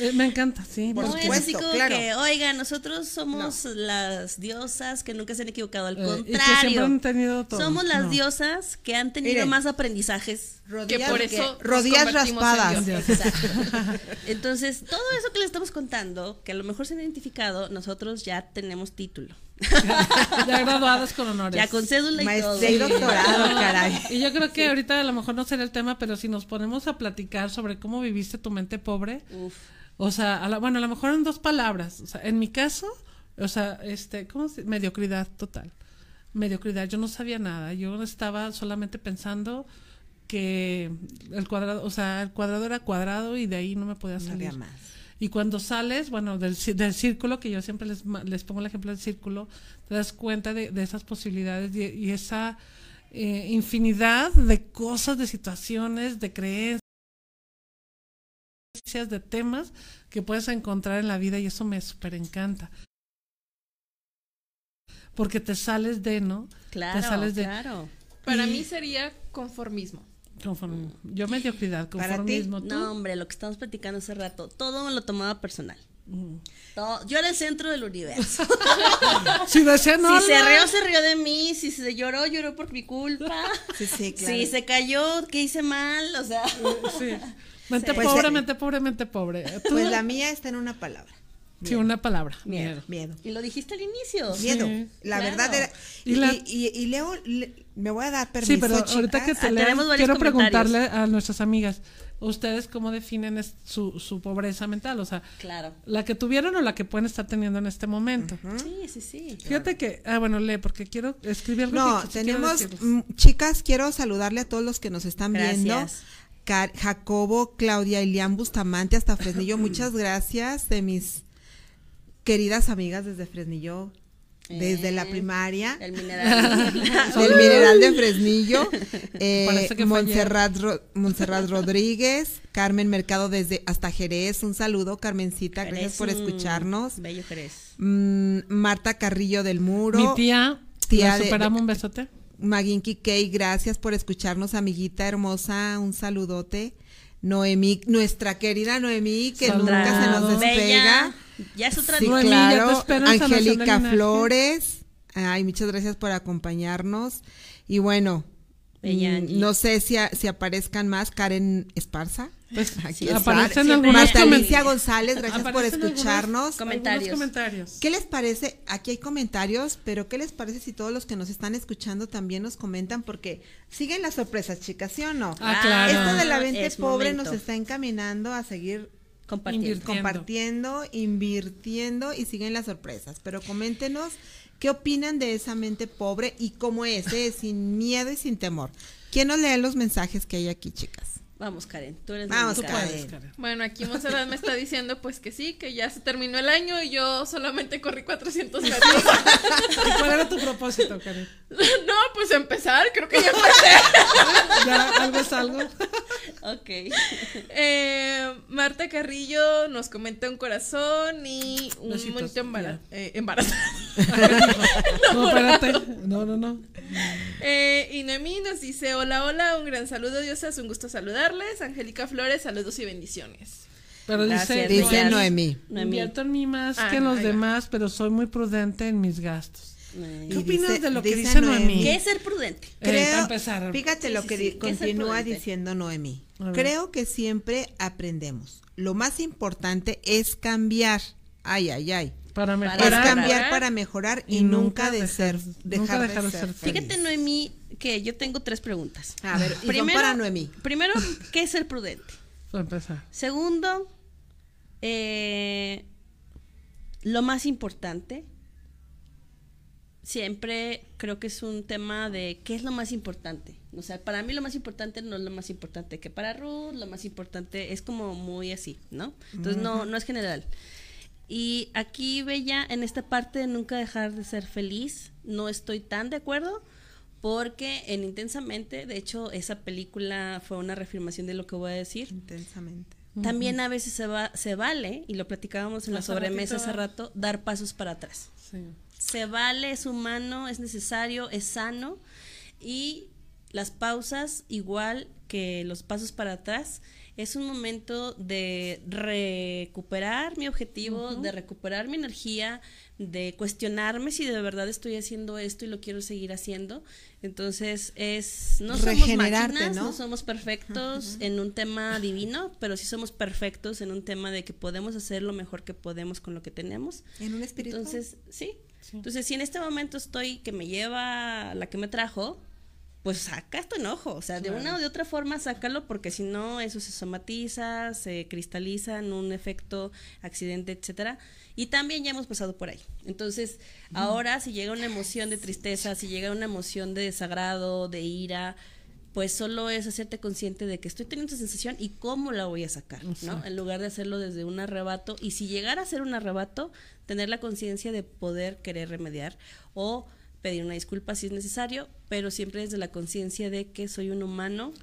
Eh, me encanta, sí. Por no es así supuesto, como claro. que, oiga, nosotros somos las diosas que nunca se han equivocado, al Eh, y que contrario. siempre han tenido todo. Somos las No. diosas que han tenido Miren. más aprendizajes. Que por eso rodillas convertimos en raspadas. *laughs* Entonces, todo eso que le estamos contando, que a lo mejor se han identificado, nosotros ya tenemos título. *laughs* Ya graduadas con honores. Ya con cédula y todo. Maestría y doctorado, caray. Y yo creo que ahorita a lo mejor no será el tema, pero si nos ponemos a platicar sobre cómo viviste tu mente pobre, Uf. o sea, a la- bueno, a lo mejor en dos palabras. O sea, en mi caso, o sea, este, ¿cómo se? Mediocridad total. Mediocridad. Yo no sabía nada. Yo estaba solamente pensando que el cuadrado, o sea, el cuadrado era cuadrado y de ahí no me podía No salir. había más. Y cuando sales, bueno, del, del círculo, que yo siempre les, les pongo el ejemplo del círculo, te das cuenta de, de esas posibilidades y, y esa eh, infinidad de cosas, de situaciones, de creencias, de temas que puedes encontrar en la vida y eso me súper encanta. Porque te sales de, ¿no? Claro, sales de- claro. Para Y- mí sería conformismo. Conform- yo mediocridad, Para ti, conformismo. ¿tú? No, hombre, lo que estamos platicando hace rato, todo me lo tomaba personal. Mm. Todo- yo era el centro del universo. *laughs* Si decía no, si se rió, se rió de mí. Si se lloró, lloró por mi culpa. Sí, sí, claro. Si se cayó, ¿qué hice mal? O sea, Sí. *laughs* Mente Sí. Pues, pobre, mente pobre, mente pobre. Tú- Pues la mía está en una palabra. Sí, una palabra. Miedo. Miedo. y lo dijiste al inicio. Miedo. Sí. La Claro. verdad era. Y Y, la- y- y Leo, le- me voy a dar permiso. Sí, pero chicas. ahorita que te Ah, quiero preguntarle a nuestras amigas, ¿ustedes cómo definen es- su, su pobreza mental? O sea, Claro. la que tuvieron o la que pueden estar teniendo en este momento. Sí, sí, sí. Fíjate que, ah, bueno, lee, porque quiero escribir algo No, que- que quiero tenemos, mm, chicas, quiero saludarle a todos los que nos están viendo. Car- Jacobo, Claudia, Ilian Bustamante, hasta Fresnillo, *laughs* muchas gracias de mis queridas amigas desde Fresnillo, desde la Eh, primaria. El mineral. *laughs* del Mineral de Fresnillo, *laughs* eh, Montserrat, Ro- Montserrat Rodríguez, Carmen Mercado desde hasta Jerez, un saludo Carmencita, gracias por escucharnos. Bello Jerez. Mm, Marta Carrillo del Muro, Mi tía, tía la de- superamos un besote. Maginki Kay, gracias por escucharnos, amiguita hermosa, un saludote. Noemí, nuestra querida Noemí, que nunca se nos despega. Bella. Ya es otra Sí, Noemí, claro. Angélica Linaje. Flores. Ay, muchas gracias por acompañarnos. Y bueno, Bella mm, no sé si, a- si aparezcan más. Karen Esparza. Pues, Aquí aparecen está. algunos González, gracias por algunos- escucharnos. algunos Comentarios. comentarios. ¿Qué les parece? Aquí hay comentarios, pero ¿qué les parece si todos los que nos están escuchando también nos comentan? Porque siguen las sorpresas, chicas, ¿sí o no? Ah, claro. Esto de la mente Es pobre momento. nos está encaminando a seguir Compartiendo. Invirtiendo. compartiendo, invirtiendo y siguen las sorpresas. Pero coméntenos qué opinan de esa mente pobre y cómo es, ¿eh? sin miedo y sin temor. ¿Quién nos lee los mensajes que hay aquí, chicas? Vamos, Karen. Tú eres Vamos, puedes, Karen. Bueno, aquí Monserrat me está diciendo pues que sí, que ya se terminó el año y yo solamente corrí 400 metros. ¿Y cuál era tu propósito, Karen? *laughs* no, pues empezar, creo que ya empecé. *laughs* ¿Ya algo es algo? Ok. Eh, Marta Carrillo nos comenta un corazón y un Besitos, monito embara- ya. eh, embarazado. *laughs* No, espérate. No, no, no. Eh, y Noemí nos dice, hola, hola, un gran saludo, diosas, un gusto saludarles. Angélica Flores, saludos y bendiciones. Pero dice, Gracias, Dice Noemí. Noemí. Noemí. invierto en mí más Ah, que en los demás, pero soy muy prudente en mis gastos. ¿Qué opinas dice- de lo que dice dice Noemí. Noemí? ¿Qué es ser prudente? Eh, para Creo, empezar. fíjate Sí, lo sí, que sí, di- ¿qué es ser continúa diciendo Noemí. Creo que siempre aprendemos. Lo más importante es cambiar. Ay, ay, ay. Para Es mejorar. Para cambiar para mejorar y, Y nunca nunca de dejar- ser, nunca dejar, de de ser. feliz. Fíjate, Noemí, que yo tengo tres preguntas. A ver, y son Primero- para Noemí. Primero, *laughs* ¿qué es ser prudente? Para empezar. Segundo, eh, lo más importante, siempre creo que es un tema de qué es lo más importante. O sea, para mí lo más importante no es lo más importante que para Ruth, lo más importante es como muy así, ¿no? Entonces no, no es general. Y aquí, Bella, en esta parte de nunca dejar de ser feliz, no estoy tan de acuerdo porque en Intensamente, de hecho, esa película fue una reafirmación de lo que voy a decir. Intensamente. También a veces se, va, se vale, y lo platicábamos en la sobremesa ratito. hace rato, dar pasos para atrás. Sí. Se vale, es humano, es necesario, es sano. Y las pausas, igual que los pasos para atrás, es un momento de recuperar mi objetivo, de recuperar mi energía, de cuestionarme si de verdad estoy haciendo esto y lo quiero seguir haciendo. Entonces es no somos máquinas, ¿no? no somos perfectos en un tema divino, pero sí somos perfectos en un tema de que podemos hacer lo mejor que podemos con lo que tenemos. En un espíritu. Entonces, sí. Entonces, si en este momento estoy que me lleva la que me trajo, pues saca tu enojo. O sea, de una o de otra forma sácalo, porque si no, eso se somatiza, se cristaliza en un efecto accidente, etcétera. Y también ya hemos pasado por ahí. Entonces, ahora si llega una emoción de tristeza, si llega una emoción de desagrado, de ira, pues solo es hacerte consciente de que estoy teniendo esta sensación y cómo la voy a sacar, ¿no? En lugar de hacerlo desde un arrebato y si llegara a ser un arrebato, tener la conciencia de poder querer remediar o pedir una disculpa si es necesario, pero siempre desde la conciencia de que soy un humano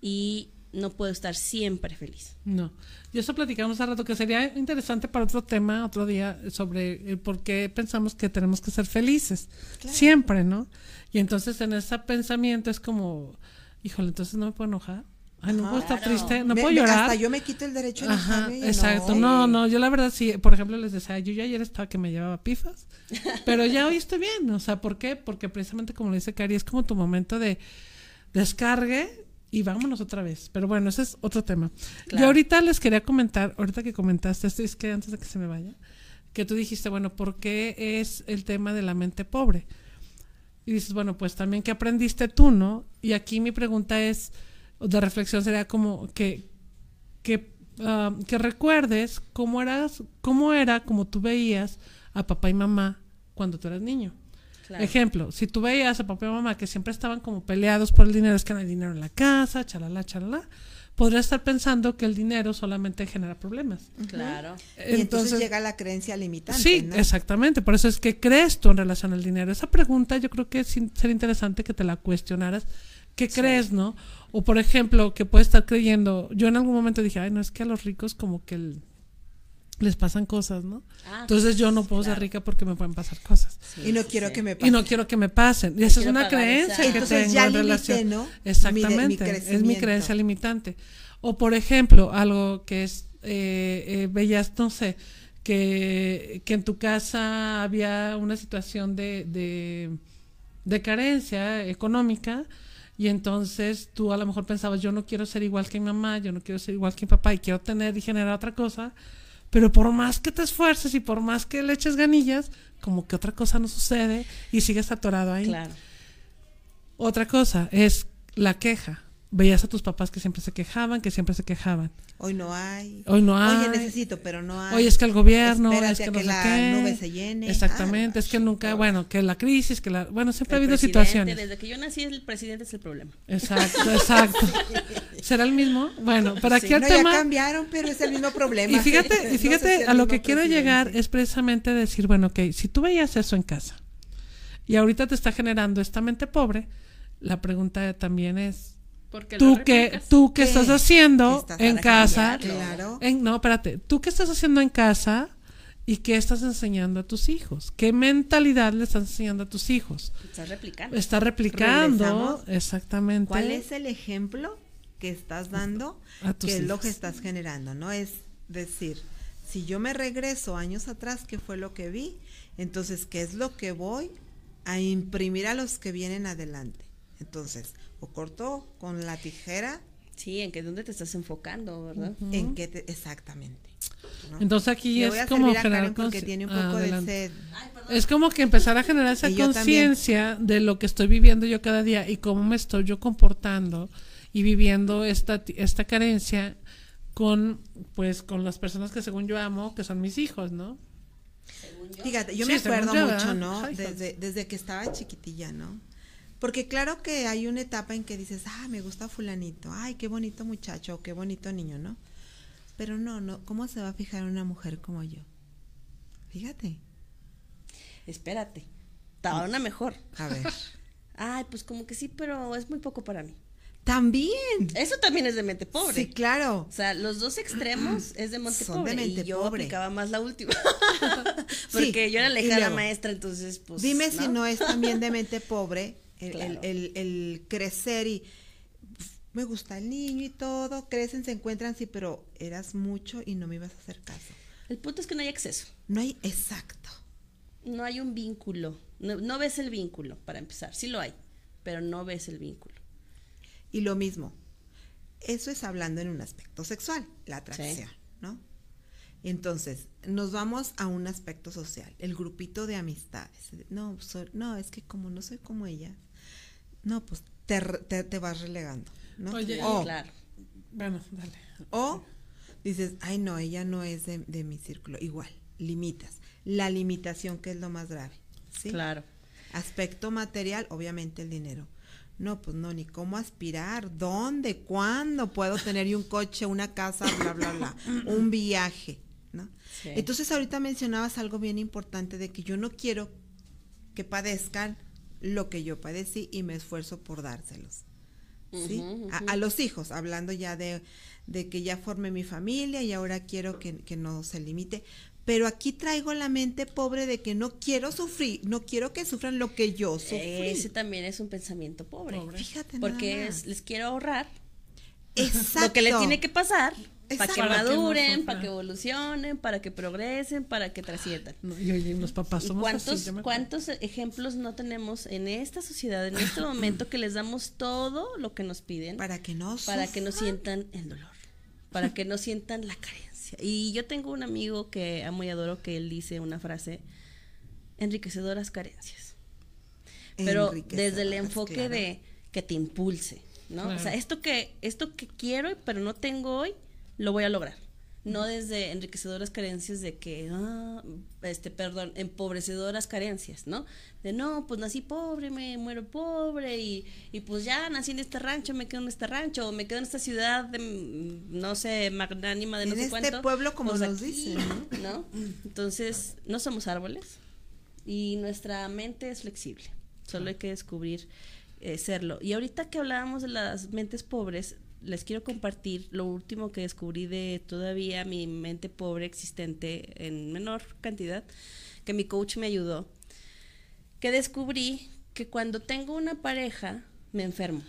y no puedo estar siempre feliz. No. Y eso platicamos hace rato que sería interesante para otro tema, otro día, sobre el por qué pensamos que tenemos que ser felices. Siempre, ¿no? Y entonces en ese pensamiento es como, híjole, entonces no me puedo enojar. Ay, no puedo estar triste, no Me- puedo llorar. Hasta yo me quito el derecho de Ajá, enojarme y exacto. No, no, yo la verdad sí, por ejemplo, les decía, yo ya ayer estaba que me llevaba pifas, pero ya hoy estoy bien, o sea, ¿por qué? Porque precisamente como le dice Cari, es como tu momento de descargue y vámonos otra vez. Pero bueno, ese es otro tema. Yo ahorita les quería comentar, ahorita que comentaste esto, es que antes de que se me vaya, que tú dijiste, bueno, ¿por qué es el tema de la mente pobre? Y dices, bueno, pues también que aprendiste tú, ¿no? Y aquí mi pregunta es, de reflexión sería como que, que, ah, que recuerdes cómo eras, cómo era como tú veías a papá y mamá cuando tú eras niño. Claro. Ejemplo, si tú veías a papá y mamá que siempre estaban como peleados por el dinero, es que no hay dinero en la casa, chalala, chalala, podrías estar pensando que el dinero solamente genera problemas. Claro. Y entonces, llega la creencia limitante. Sí, ¿no? exactamente. Por eso es que crees tú en relación al dinero. Esa pregunta yo creo que es sería interesante que te la cuestionaras. ¿Qué crees, no? O por ejemplo, que puedes estar creyendo. Yo en algún momento dije, ay, no es que a los ricos como que el- les pasan cosas, ¿no? Ah, Entonces yo no puedo ser rica porque me pueden pasar cosas. y no quiero que me Y pase. no quiero que me pasen. Y esa es una creencia esa- que Entonces tengo ya en limité, relación. ¿no? Exactamente. Mi de- mi es mi creencia limitante. O por ejemplo, algo que es, eh, eh, veías, no sé, que, que en tu casa había una situación de, de, de carencia económica y entonces tú a lo mejor pensabas, yo no quiero ser igual que mi mamá, yo no quiero ser igual que mi papá y quiero tener y generar otra cosa, pero por más que te esfuerces y por más que le eches ganillas, como que otra cosa no sucede y sigues atorado ahí. Claro. Otra cosa es la queja. Veías a tus papás que siempre se quejaban, que siempre se quejaban. Hoy no hay. Hoy no hay. Oye, necesito, pero no hay. Oye, es que el gobierno, Espérate es que a no que sé la qué. nube se llene. Exactamente, Ah, es que nunca, bueno, que la crisis, que la, bueno, siempre ha habido situaciones. Desde que yo nací, el presidente es el problema. Exacto, exacto. *laughs* ¿Será el mismo? Bueno, para aquí Sí, el no, tema. ya cambiaron, pero es el mismo problema. Y fíjate, *laughs* y No fíjate, sé a lo que quiero presidente. llegar es precisamente decir, bueno, ok, si tú veías eso en casa y ahorita te está generando esta mente pobre, la pregunta también es, Porque tú replicas. tú qué ¿Qué? estás haciendo ¿Qué estás en casa? Claro. en- no, espérate, tú qué estás haciendo en casa y qué estás enseñando a tus hijos, qué mentalidad le estás enseñando a tus hijos, Estás replicando. está replicando Regresamos. exactamente. ¿Cuál es el ejemplo que estás dando? A tus que es lo que estás generando, ¿no? Es decir, si yo me regreso años atrás, ¿qué fue lo que vi? Entonces, ¿qué es lo que voy a imprimir a los que vienen adelante? Entonces, o corto con la tijera, Sí, en que dónde te estás enfocando, ¿verdad? en qué te, exactamente. ¿no? Entonces aquí Le es voy a como a generar porque tiene un poco de sed. Es como que empezar a generar esa *laughs* conciencia de lo que estoy viviendo yo cada día y cómo me estoy yo comportando y viviendo esta, ti- esta carencia con pues con las personas que según yo amo, que son mis hijos, ¿no? Fíjate, yo Sí, me acuerdo yo, mucho. ¿no? Desde, desde que estaba chiquitilla, ¿no? Porque claro que hay una etapa en que dices, ah, me gusta fulanito, ay, qué bonito muchacho, qué bonito niño, ¿no? Pero no, no, ¿cómo se va a fijar una mujer como yo? Fíjate. Espérate. Estaba una mejor. A ver. *laughs* Ay, pues como que sí, pero es muy poco para mí. También. Eso también es de mente pobre. Sí, claro. O sea, los dos extremos es de mente Son de pobre. mente y yo pobre. aplicaba más la última. *laughs* Porque Sí, yo era de luego, maestra, entonces, pues. Dime si no es también de mente pobre el, Claro. el- el- el crecer y me gusta el niño y todo, crecen, se encuentran, sí, pero eras mucho y no me ibas a hacer caso. El punto es que no hay acceso. No hay exacto. No hay un vínculo. No, no ves el vínculo, para empezar. Sí lo hay, pero no ves el vínculo. Y lo mismo, eso es hablando en un aspecto sexual, la atracción, ¿no? Entonces, nos vamos a un aspecto social, el grupito de amistades. No, soy- no, es que como no soy como ella, no, pues te, te, te vas relegando, ¿no? Oye, o, Claro. Bueno, dale. o dices, ay, no, ella no es de, de mi círculo. Igual, limitas. La limitación que es lo más grave, ¿sí? Claro. Aspecto material, obviamente el dinero. No, pues no, ni cómo aspirar, dónde, cuándo puedo tener un coche, una casa, bla, bla, bla, *coughs* un viaje, ¿no? Sí. Entonces ahorita mencionabas algo bien importante de que yo no quiero que padezcan lo que yo padecí y me esfuerzo por dárselos. ¿sí? A, a los hijos, hablando ya de, de que ya formé mi familia y ahora quiero que, que no se limite. Pero aquí traigo la mente pobre de que no quiero sufrir, no quiero que sufran lo que yo sufrí. Ese también es un pensamiento pobre. Fíjate nada Porque más. es- les quiero ahorrar Exacto. *laughs* lo que les tiene que pasar para que Para que no maduren, para que evolucionen, para que progresen, para que trasciendan. No, y oye, los papás ¿Y somos cuántos, así, cuántos ejemplos no tenemos en esta sociedad, en este momento, que les damos todo lo que nos piden Para que no para que no sientan el dolor, para que no sientan la carencia? Y yo tengo un amigo que amo y adoro que él dice una frase, enriquecedoras carencias. Pero desde el enfoque claro. de que te impulse, ¿no? O sea, esto que, esto que quiero pero no tengo hoy, lo voy a lograr. No desde enriquecedoras carencias de que, ah, este, perdón, empobrecedoras carencias, ¿no? De no, pues nací pobre, me muero pobre y, y pues ya nací en este rancho, me quedo en este rancho, o me quedo en esta ciudad, de, mm, no sé, magnánima de no En sé este cuánto. pueblo, como pues nos aquí, dicen, ¿no? Entonces, no somos árboles y nuestra mente es flexible. Solo hay que descubrir eh, serlo. Y ahorita que hablábamos de las mentes pobres, les quiero compartir lo último que descubrí de todavía mi mente pobre existente en menor cantidad, que mi coach me ayudó, que descubrí que cuando tengo una pareja me enfermo.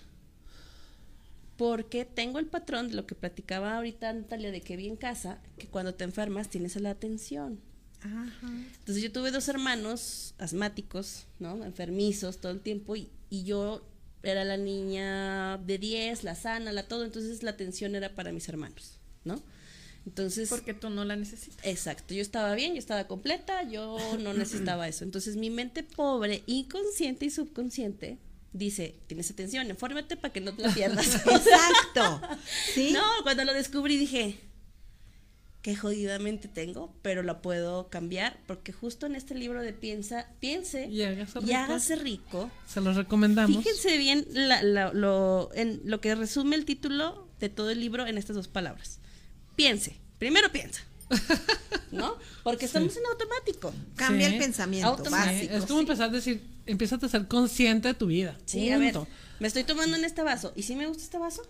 Porque tengo el patrón de lo que platicaba ahorita Natalia de que vi en casa, que cuando te enfermas tienes la atención. Ajá. Entonces yo tuve dos hermanos asmáticos, ¿no? Enfermizos todo el tiempo y, y yo era la niña de 10, la sana, la todo, entonces la atención era para mis hermanos, ¿no? Entonces... Porque tú no la necesitas. Exacto, yo estaba bien, yo estaba completa, yo no *clears throat* necesitaba eso. Entonces mi mente pobre, inconsciente y subconsciente dice, tienes atención, infórmate para que no te la pierdas. *laughs* Exacto. *laughs* ¿Sí? No, cuando lo descubrí dije, qué jodidamente tengo, pero lo puedo cambiar, porque justo en este libro de piensa, piense Y hágase y rico. hágase rico. Se los recomendamos. Fíjense bien la- la- lo, en lo que resume el título de todo el libro en estas dos palabras. Piense, primero piensa. *laughs* ¿No? Porque estamos en automático. Cambia Sí. el pensamiento Automático. Sí, básico. es como empezar a decir, empiezas a ser consciente de tu vida. Sí, a ver, Punto. me estoy tomando en este vaso. ¿Y si me gusta este vaso?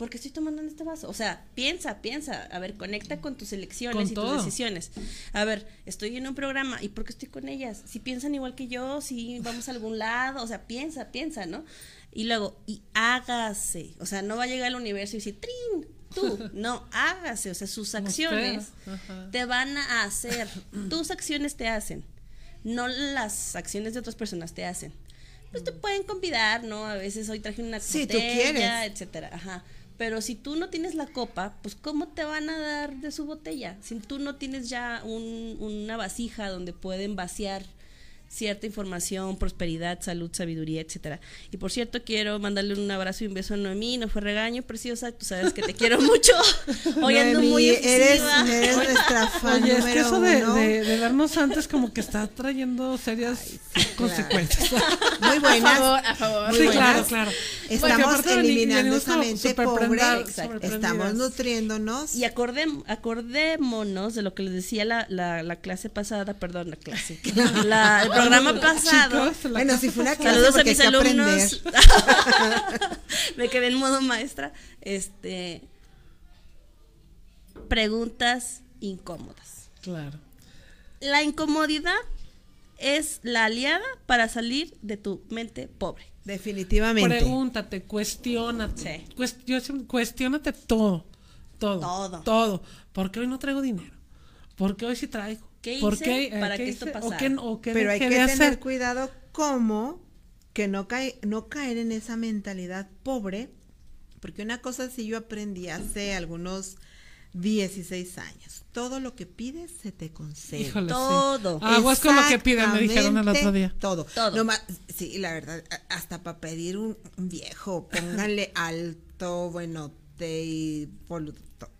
¿Por qué estoy tomando en este vaso? O sea, piensa, piensa. A ver, conecta con tus elecciones Con y todo. tus decisiones. A ver, estoy en un programa. ¿Y por qué estoy con ellas? Si piensan igual que yo, si vamos a algún lado. O sea, piensa, piensa, ¿no? Y luego, y hágase. O sea, no va a llegar al universo y decir, ¡trin! Tú, *laughs* no, hágase. O sea, sus acciones te van a hacer. Tus acciones te hacen. No las acciones de otras personas te hacen. Pues te pueden convidar, ¿no? A veces hoy traje una botella, quieres. etcétera. Ajá. Pero si tú no tienes la copa, pues ¿cómo te van a dar de su botella? Si tú no tienes ya un- una vasija donde pueden vaciar cierta información, prosperidad, salud, sabiduría, etcétera. Y por cierto, quiero mandarle un abrazo y un beso a Noemí, no fue regaño, preciosa, tú sabes que te quiero *laughs* mucho. Hoy ando Noemí, muy eres, efusiva. eres nuestra fan Oye, es que eso de, de- antes como que está trayendo serias consecuencias. Muy A buenas. favor, a favor. Sí, claro, claro. Estamos eliminando esa mente pobre. Estamos nutriéndonos. Y acordem- acordémonos de lo que les decía la, la, la clase pasada, perdón, la clase, *laughs* la- el programa pasado. Chicos, la Bueno, si fue una clase Saludos a mis hay que alumnos. aprender. *laughs* Me quedé en modo maestra. Este preguntas incómodas. Claro. La incomodidad es la aliada para salir de tu mente pobre. Definitivamente. Pregúntate, cuestiónate. Sí. Cues- yo siempre- cuestiónate todo. Todo. Todo. Todo. ¿Por qué hoy no traigo dinero? ¿Por qué hoy sí traigo? ¿Qué ¿Por hice qué, eh, para qué que esto pasara? qué, o qué Pero hay que tener hacer? cuidado cómo que no cae, no caer en esa mentalidad pobre, porque una cosa sí yo aprendí hace algunos 16 años. Todo lo que pides se te concede. Híjole, sí. Todo. Aguas con lo que piden, me dijeron el otro Exactamente día. Todo. Todo. No ma- sí, la verdad, hasta para pedir un, un viejo, pónganle *laughs* alto, buenote y voluto.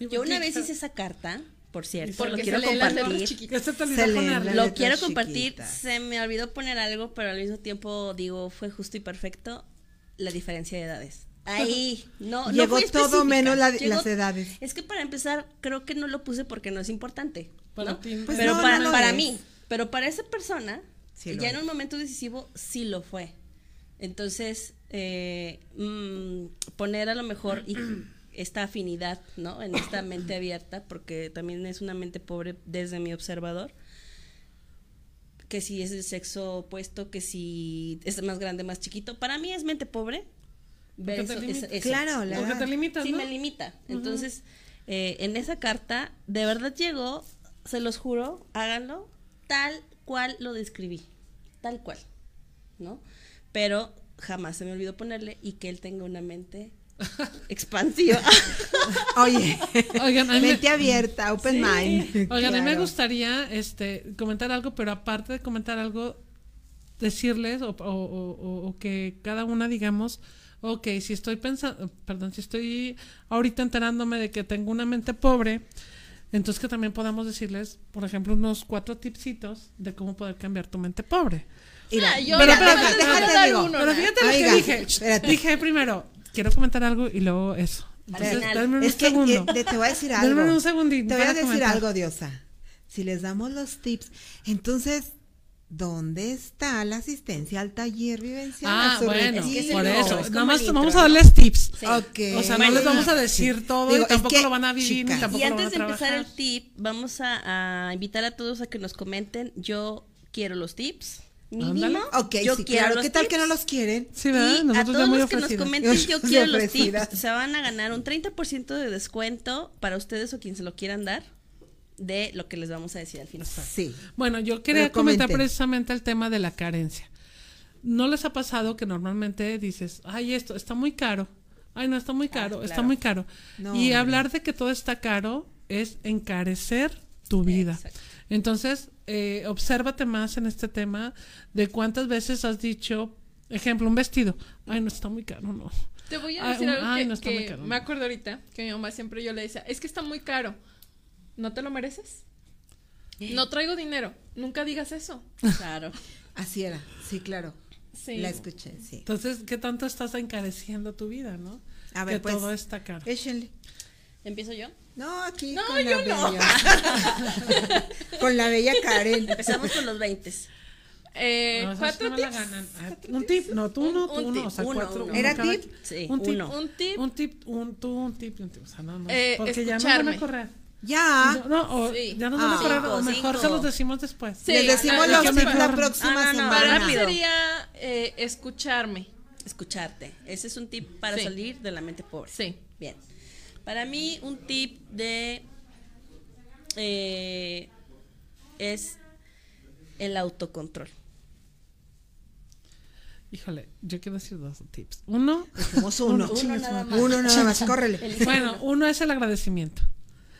Yo una vez hice esa carta, por cierto, lo quiero compartir. lo quiero compartir. Se me olvidó poner algo, pero al mismo tiempo digo, fue justo y perfecto. la diferencia de edades. Ahí, *laughs* no, no Llegó fui todo menos la- Llegó- las edades. Es que para empezar, creo que no lo puse porque no es importante. Para ¿no? ti, Pues pero no, para, no lo para es. mí, pero para esa persona, Sí ya es. en un momento decisivo, sí lo fue. Entonces, eh, mm, poner a lo mejor y- *clears throat* esta afinidad, ¿no? En esta *coughs* mente abierta, porque también es una mente pobre desde mi observador, que si es el sexo opuesto, que si es más grande, más chiquito. Para mí es mente pobre. Ver eso, eso- eso. Claro, la Porque te limitas, Sí, ¿no? me limita. Entonces, eh, en esa carta, de verdad llegó, se los juro, háganlo tal cual lo describí. Tal cual. ¿No? Pero jamás se me olvidó ponerle y que él tenga una mente *laughs* expansiva. *laughs* Oye, Oigan, a mí me- mente abierta, open mind. Oigan, a mí me gustaría este, comentar algo, pero aparte de comentar algo, decirles o, o- o- o- o que cada una digamos, ok, si estoy pensando, perdón, si estoy ahorita enterándome de que tengo una mente pobre, entonces que también podamos decirles, por ejemplo, unos cuatro tipsitos de cómo poder cambiar tu mente pobre. Mira, Ah, yo Pero déjate dar digo. uno, Pero ¿no? fíjate lo Oiga, que dije. espérate. Dije primero, quiero comentar algo y luego eso. Entonces, dame un Es que segundo. eh, de- te voy a decir algo. un segundín Te voy a decir comentar. algo, Diosa. Si les damos los tips, entonces, ¿dónde está la asistencia al taller vivencial? Ah, A su bueno? Es que por es el- eso. es Nada más vamos a darles tips. Sí. Ok. O sea, no les vamos a decir todo Digo, y es tampoco que, lo van a vivir chicas, ni tampoco Y lo van a antes de empezar el tip, vamos a, a invitar a todos a que nos comenten. Yo quiero los tips. Mínimo. Ándale. Ok, yo sí, quiero claro. los ¿Qué tal que no los quieren? Sí, ¿verdad? Y a todos muy los que nos comenten, yo *laughs* quiero los tips. Se van a ganar un 30% de descuento para ustedes o quien se lo quieran dar de lo que les vamos a decir al final. Sí. Bueno, yo quería Pero comentar comenten. precisamente el tema de la carencia. ¿No les ha pasado que normalmente dices, ay, esto está muy caro? Ay, no, está muy caro, está claro. muy caro. No, y hablar de que todo está caro es encarecer tu vida. Exacto. Entonces, eh, obsérvate más en este tema de cuántas veces has dicho, ejemplo, un vestido. Ay, no, está muy caro, no. Te voy a Ay, decir un- algo ay, que, no está muy que caro, me no. acuerdo ahorita, que mi mamá siempre yo le decía, es que está muy caro, ¿no te lo mereces? No traigo dinero, nunca digas eso. Claro. Así era. Sí, claro. Sí. La escuché, sí. Entonces, ¿qué tanto estás encareciendo tu vida, no? A ver, que pues. todo está caro. Échenle. ¿Empiezo yo? No, aquí No, con yo la no. bella. *laughs* con la bella Karen. Empezamos con los 20. Eh, No, cuatro no me la tips. ganan. Ah, Un tip, no, tú Un- no, un tú no, tip, o sea, uno, cuatro. uno. ¿Era cada tip? Sí, un tip. uno. Un tip. Un tip, un, tú, un tip, y un tip. O sea, no, no. Eh, porque ya no van a escucharme. correr. Ya. No, no, o Sí. ya nos van a Ah. correr, Cinco, o mejor cinco. se los decimos después. Sí, Les decimos ah, los mejor. la próxima Ah, no, no, semana. Para mí sería eh, escucharme. Escucharte. Ese es un tip para Sí. salir de la mente pobre. Sí. Bien. Para mí, un tip de. eh, es el autocontrol. Híjole, yo quiero decir dos tips. Uno, *laughs* uno. Uno su nada más. Uno nada más, córrele. bueno, uno es el agradecimiento.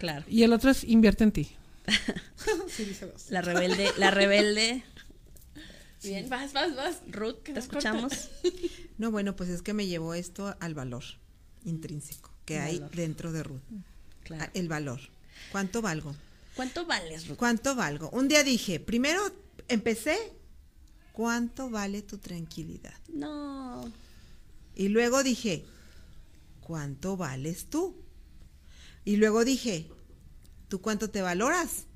Claro. Y el otro es invierte en ti. *laughs* La rebelde. La rebelde. Bien. Vas, vas, vas. Ruth, Que te escuchamos. *laughs* No, bueno, pues es que me llevó esto al valor intrínseco que hay Valor. dentro de Ruth. Claro. Ah, El valor. ¿Cuánto valgo? ¿Cuánto vales, Ruth? ¿Cuánto valgo? Un día dije, primero empecé, ¿cuánto vale tu tranquilidad? No. Y luego dije, ¿cuánto vales tú? Y luego dije, ¿tú cuánto te valoras?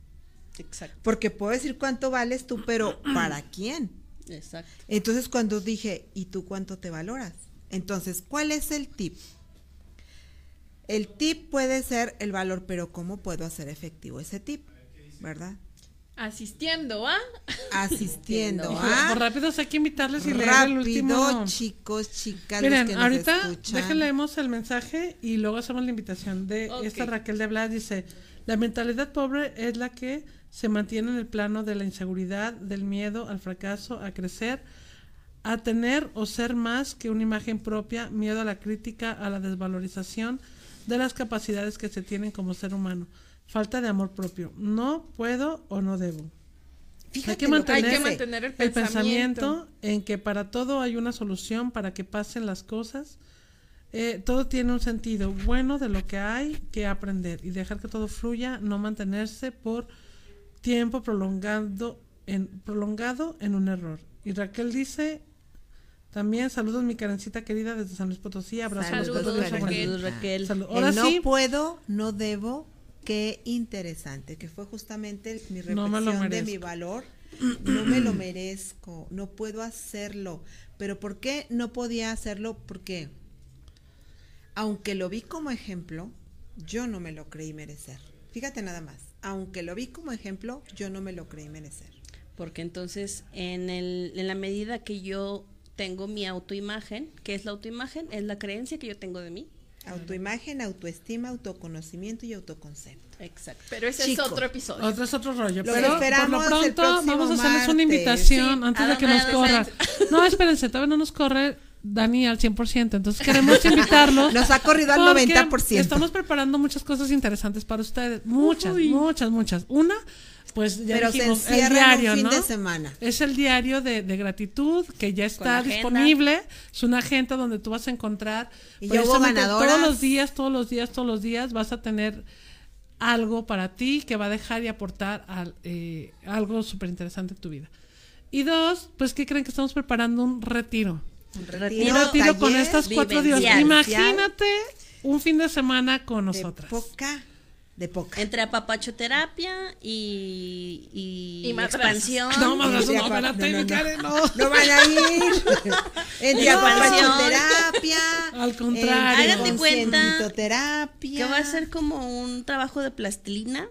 Exacto. Porque puedo decir cuánto vales tú, pero *clears throat* ¿para quién? Exacto. Entonces cuando dije, ¿y tú cuánto te valoras? Entonces, ¿cuál es el tip? El tip puede ser el valor, pero ¿cómo puedo hacer efectivo ese tip? ¿Verdad? Asistiendo, ¿ah? Asistiendo Entiendo. Por a rápido hay que invitarles y leer el rápido, último. chicos, chicas, Miren, los que nos ahorita escuchan. déjenle leemos el mensaje y luego hacemos la invitación de esta Raquel de Blas. Dice, la mentalidad pobre es la que se mantiene en el plano de la inseguridad, del miedo al fracaso, a crecer, a tener o ser más que una imagen propia, miedo a la crítica, a la desvalorización de las capacidades que se tienen como ser humano, falta de amor propio, no puedo o no debo. Fíjate hay que mantener, Hay que dice. mantener el el pensamiento. pensamiento en que para todo hay una solución para que pasen las cosas. Eh, todo tiene un sentido bueno de lo que hay que aprender y dejar que todo fluya, no mantenerse por tiempo prolongado en, prolongado en un error. Y Raquel dice, También saludos mi Karencita querida desde San Luis Potosí. Abrazo Saludos, Raquel. Saludos, Raquel. El no sí, puedo, no debo, qué interesante, que fue justamente mi No me lo reflexión de mi valor. No me lo merezco, no puedo hacerlo. Pero ¿por qué no podía hacerlo? Porque aunque lo vi como ejemplo, yo no me lo creí merecer. Fíjate nada más, aunque lo vi como ejemplo, yo no me lo creí merecer. Porque entonces, en, el, en la medida que yo tengo mi autoimagen, ¿qué es la autoimagen? Es la creencia que yo tengo de mí. Autoimagen, autoestima, autoconocimiento y autoconcepto. Exacto. Pero ese Chico. es otro episodio. otro es otro rollo. Los pero por lo pronto vamos a hacerles una martes. invitación Sí, antes ¿a de que nos vamos a corra. No, espérense, todavía no nos corre Dani al 100%. Entonces queremos invitarlos. *laughs* Nos ha corrido al porque 90%. Estamos preparando muchas cosas interesantes para ustedes. Muchas, muchas, muchas. Una, pues ya Pero se dijimos, el encierra en un diario, fin ¿no? de semana. Es el diario de, de gratitud que ya está disponible. Es una agenda donde tú vas a encontrar. Y hubo ganadoras. Todos los días, todos los días, todos los días vas a tener algo para ti que va a dejar y aportar al, eh, algo súper interesante en tu vida. Y dos, pues, ¿qué creen que estamos preparando? Un retiro. Un Un retiro con taller estas cuatro diosas. Imagínate un fin de semana con de nosotras. poca, de poca. Entre apapachoterapia y, y, Y expansión. No, madrazos, no, no, no, Karen, no. No van a ir. *laughs* Entre apapachoterapia. Al contrario. Háganse cuenta. Que va a ser como un trabajo de plastilina.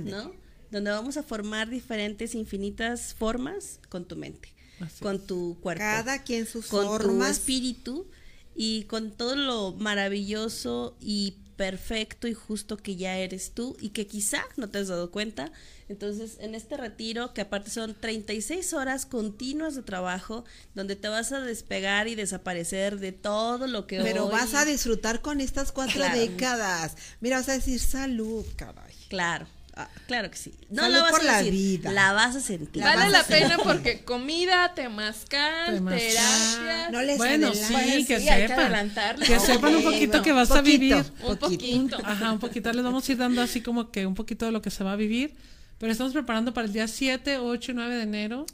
¿no? Donde vamos a formar diferentes infinitas formas con tu mente, Así con tu cuerpo, Cada quien sus con tu formas. espíritu y con todo lo maravilloso y perfecto y justo que ya eres tú y que quizá no te has dado cuenta. Entonces, en este retiro, que aparte son 36 horas continuas de trabajo, donde te vas a despegar y desaparecer de todo lo que Pero hoy- vas a disfrutar con estas cuatro Claro. décadas. Mira, vas a decir salud, caray. Claro, ah, claro que sí. No Salud la vas por a la vida. la vas a sentir. Vale la pena porque comida, temazcal, Temazcal. terapia. No les Bueno, adelantes. sí, que sí, que sepan. Que Ok, sepan un poquito bueno, que vas a poquito. vivir. Un poquito. Ajá, un poquito. Les vamos a ir dando así como que un poquito de lo que se va a vivir. Pero estamos preparando para el día 7, 8 y 9 de enero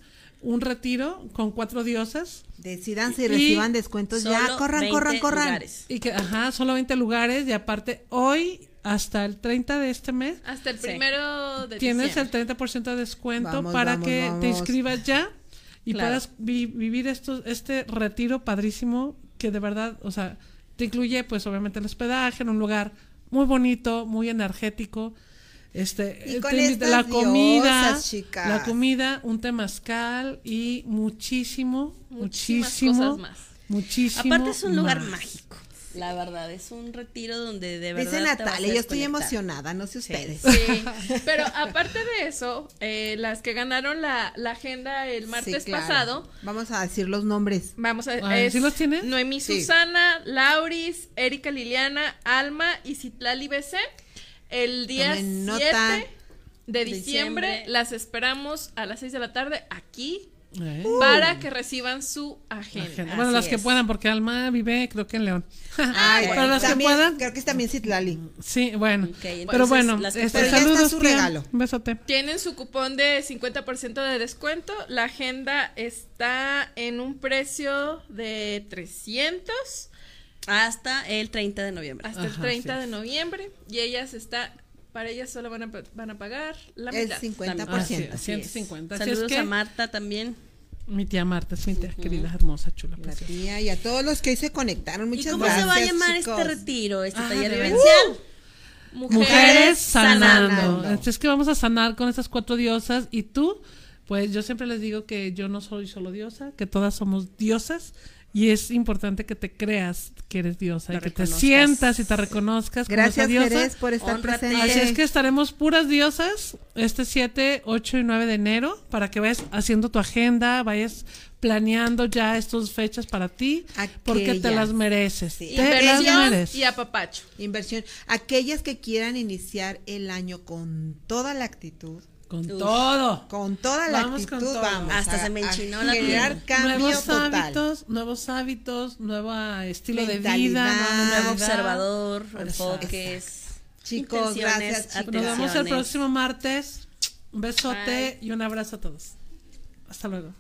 un retiro con cuatro diosas. Decidanse y Y reciban descuentos ya. Corran, 20 corran, corran. lugares. Y que, ajá, solo 20 lugares. Y aparte, hoy hasta el 30 de este mes Hasta el Sí. primero de tienes diciembre. el 30% de descuento Vamos, para vamos, que te inscribas ya y Claro. puedas vi- vivir esto, este retiro padrísimo que de verdad, o sea, te incluye pues obviamente el hospedaje en un lugar muy bonito, muy energético. Este, Y con te la comida, diosas, chicas. la comida, un temazcal y muchísimo, Muchísimas muchísimo, cosas más. muchísimo. Aparte es un lugar más. mágico. La verdad, es un retiro donde de verdad. Dice Natalia, yo estoy emocionada, no sé ustedes. Sí, *laughs* pero aparte de eso, eh, las que ganaron la, la agenda el martes Sí, claro. pasado, Vamos a decir los nombres. vamos a ¿sí los tienes? Noemí Sí. Susana, Lauris, Erika Liliana, Alma y Citlali BC. El día Tomen 7 nota. de diciembre, Diciembre. las esperamos a las 6 de la tarde aquí Eh. para que reciban su agenda. Agenda. Bueno, Así las que es. puedan, porque Alma vive, creo que en León. Ay, *laughs* Pero las que también- puedan, Creo que es también Citlali. Sí, bueno. Ok, entonces, pero bueno, las que este, puedan. Pero ya está saludos, su regalo. Un besote. Tienen su cupón de 50% de descuento. La agenda está en un precio de 300 Hasta el 30 de noviembre. hasta el Ajá, 30 así de noviembre. Y ellas está, para ellas solo van a, van a pagar la El mitad. 50%. Así es, Así 150. es. Así es Saludos que- a Marta también. Mi tía Marta es mi tía querida, hermosa, chula, La preciosa. tía y a todos los que hoy se conectaron. Muchas ¿Y cómo gracias. se va a llamar chicos. este retiro, este Ah, taller de veras. vivencial? Mujeres sanando. sanando. Entonces es que vamos a sanar con estas cuatro diosas y tú, pues yo siempre les digo que yo no soy solo diosa, que todas somos diosas y es importante que te creas que eres diosa Te y que te sientas y te reconozcas como esa Gracias, diosa. Jerez, por estar Hónrate. presente. Así es que estaremos puras diosas este 7, 8 y 9 de enero para que vayas haciendo tu agenda, vayas planeando ya estas fechas para ti porque te las mereces. Sí. Te las Inversión mereces. y apapacho. Inversión. Aquellas que quieran iniciar el año con toda la actitud, Con Uf. todo. con toda la Vamos con actitud, todo. vamos. Hasta a- se me enchinó la generar cambio nuevos total. hábitos, nuevos hábitos, nuevo estilo de vida, Nuevo observador, Exacto. enfoques. Chicos, gracias, chicos. Nos vemos el próximo martes. Un besote Bye. y un abrazo a todos. Hasta luego.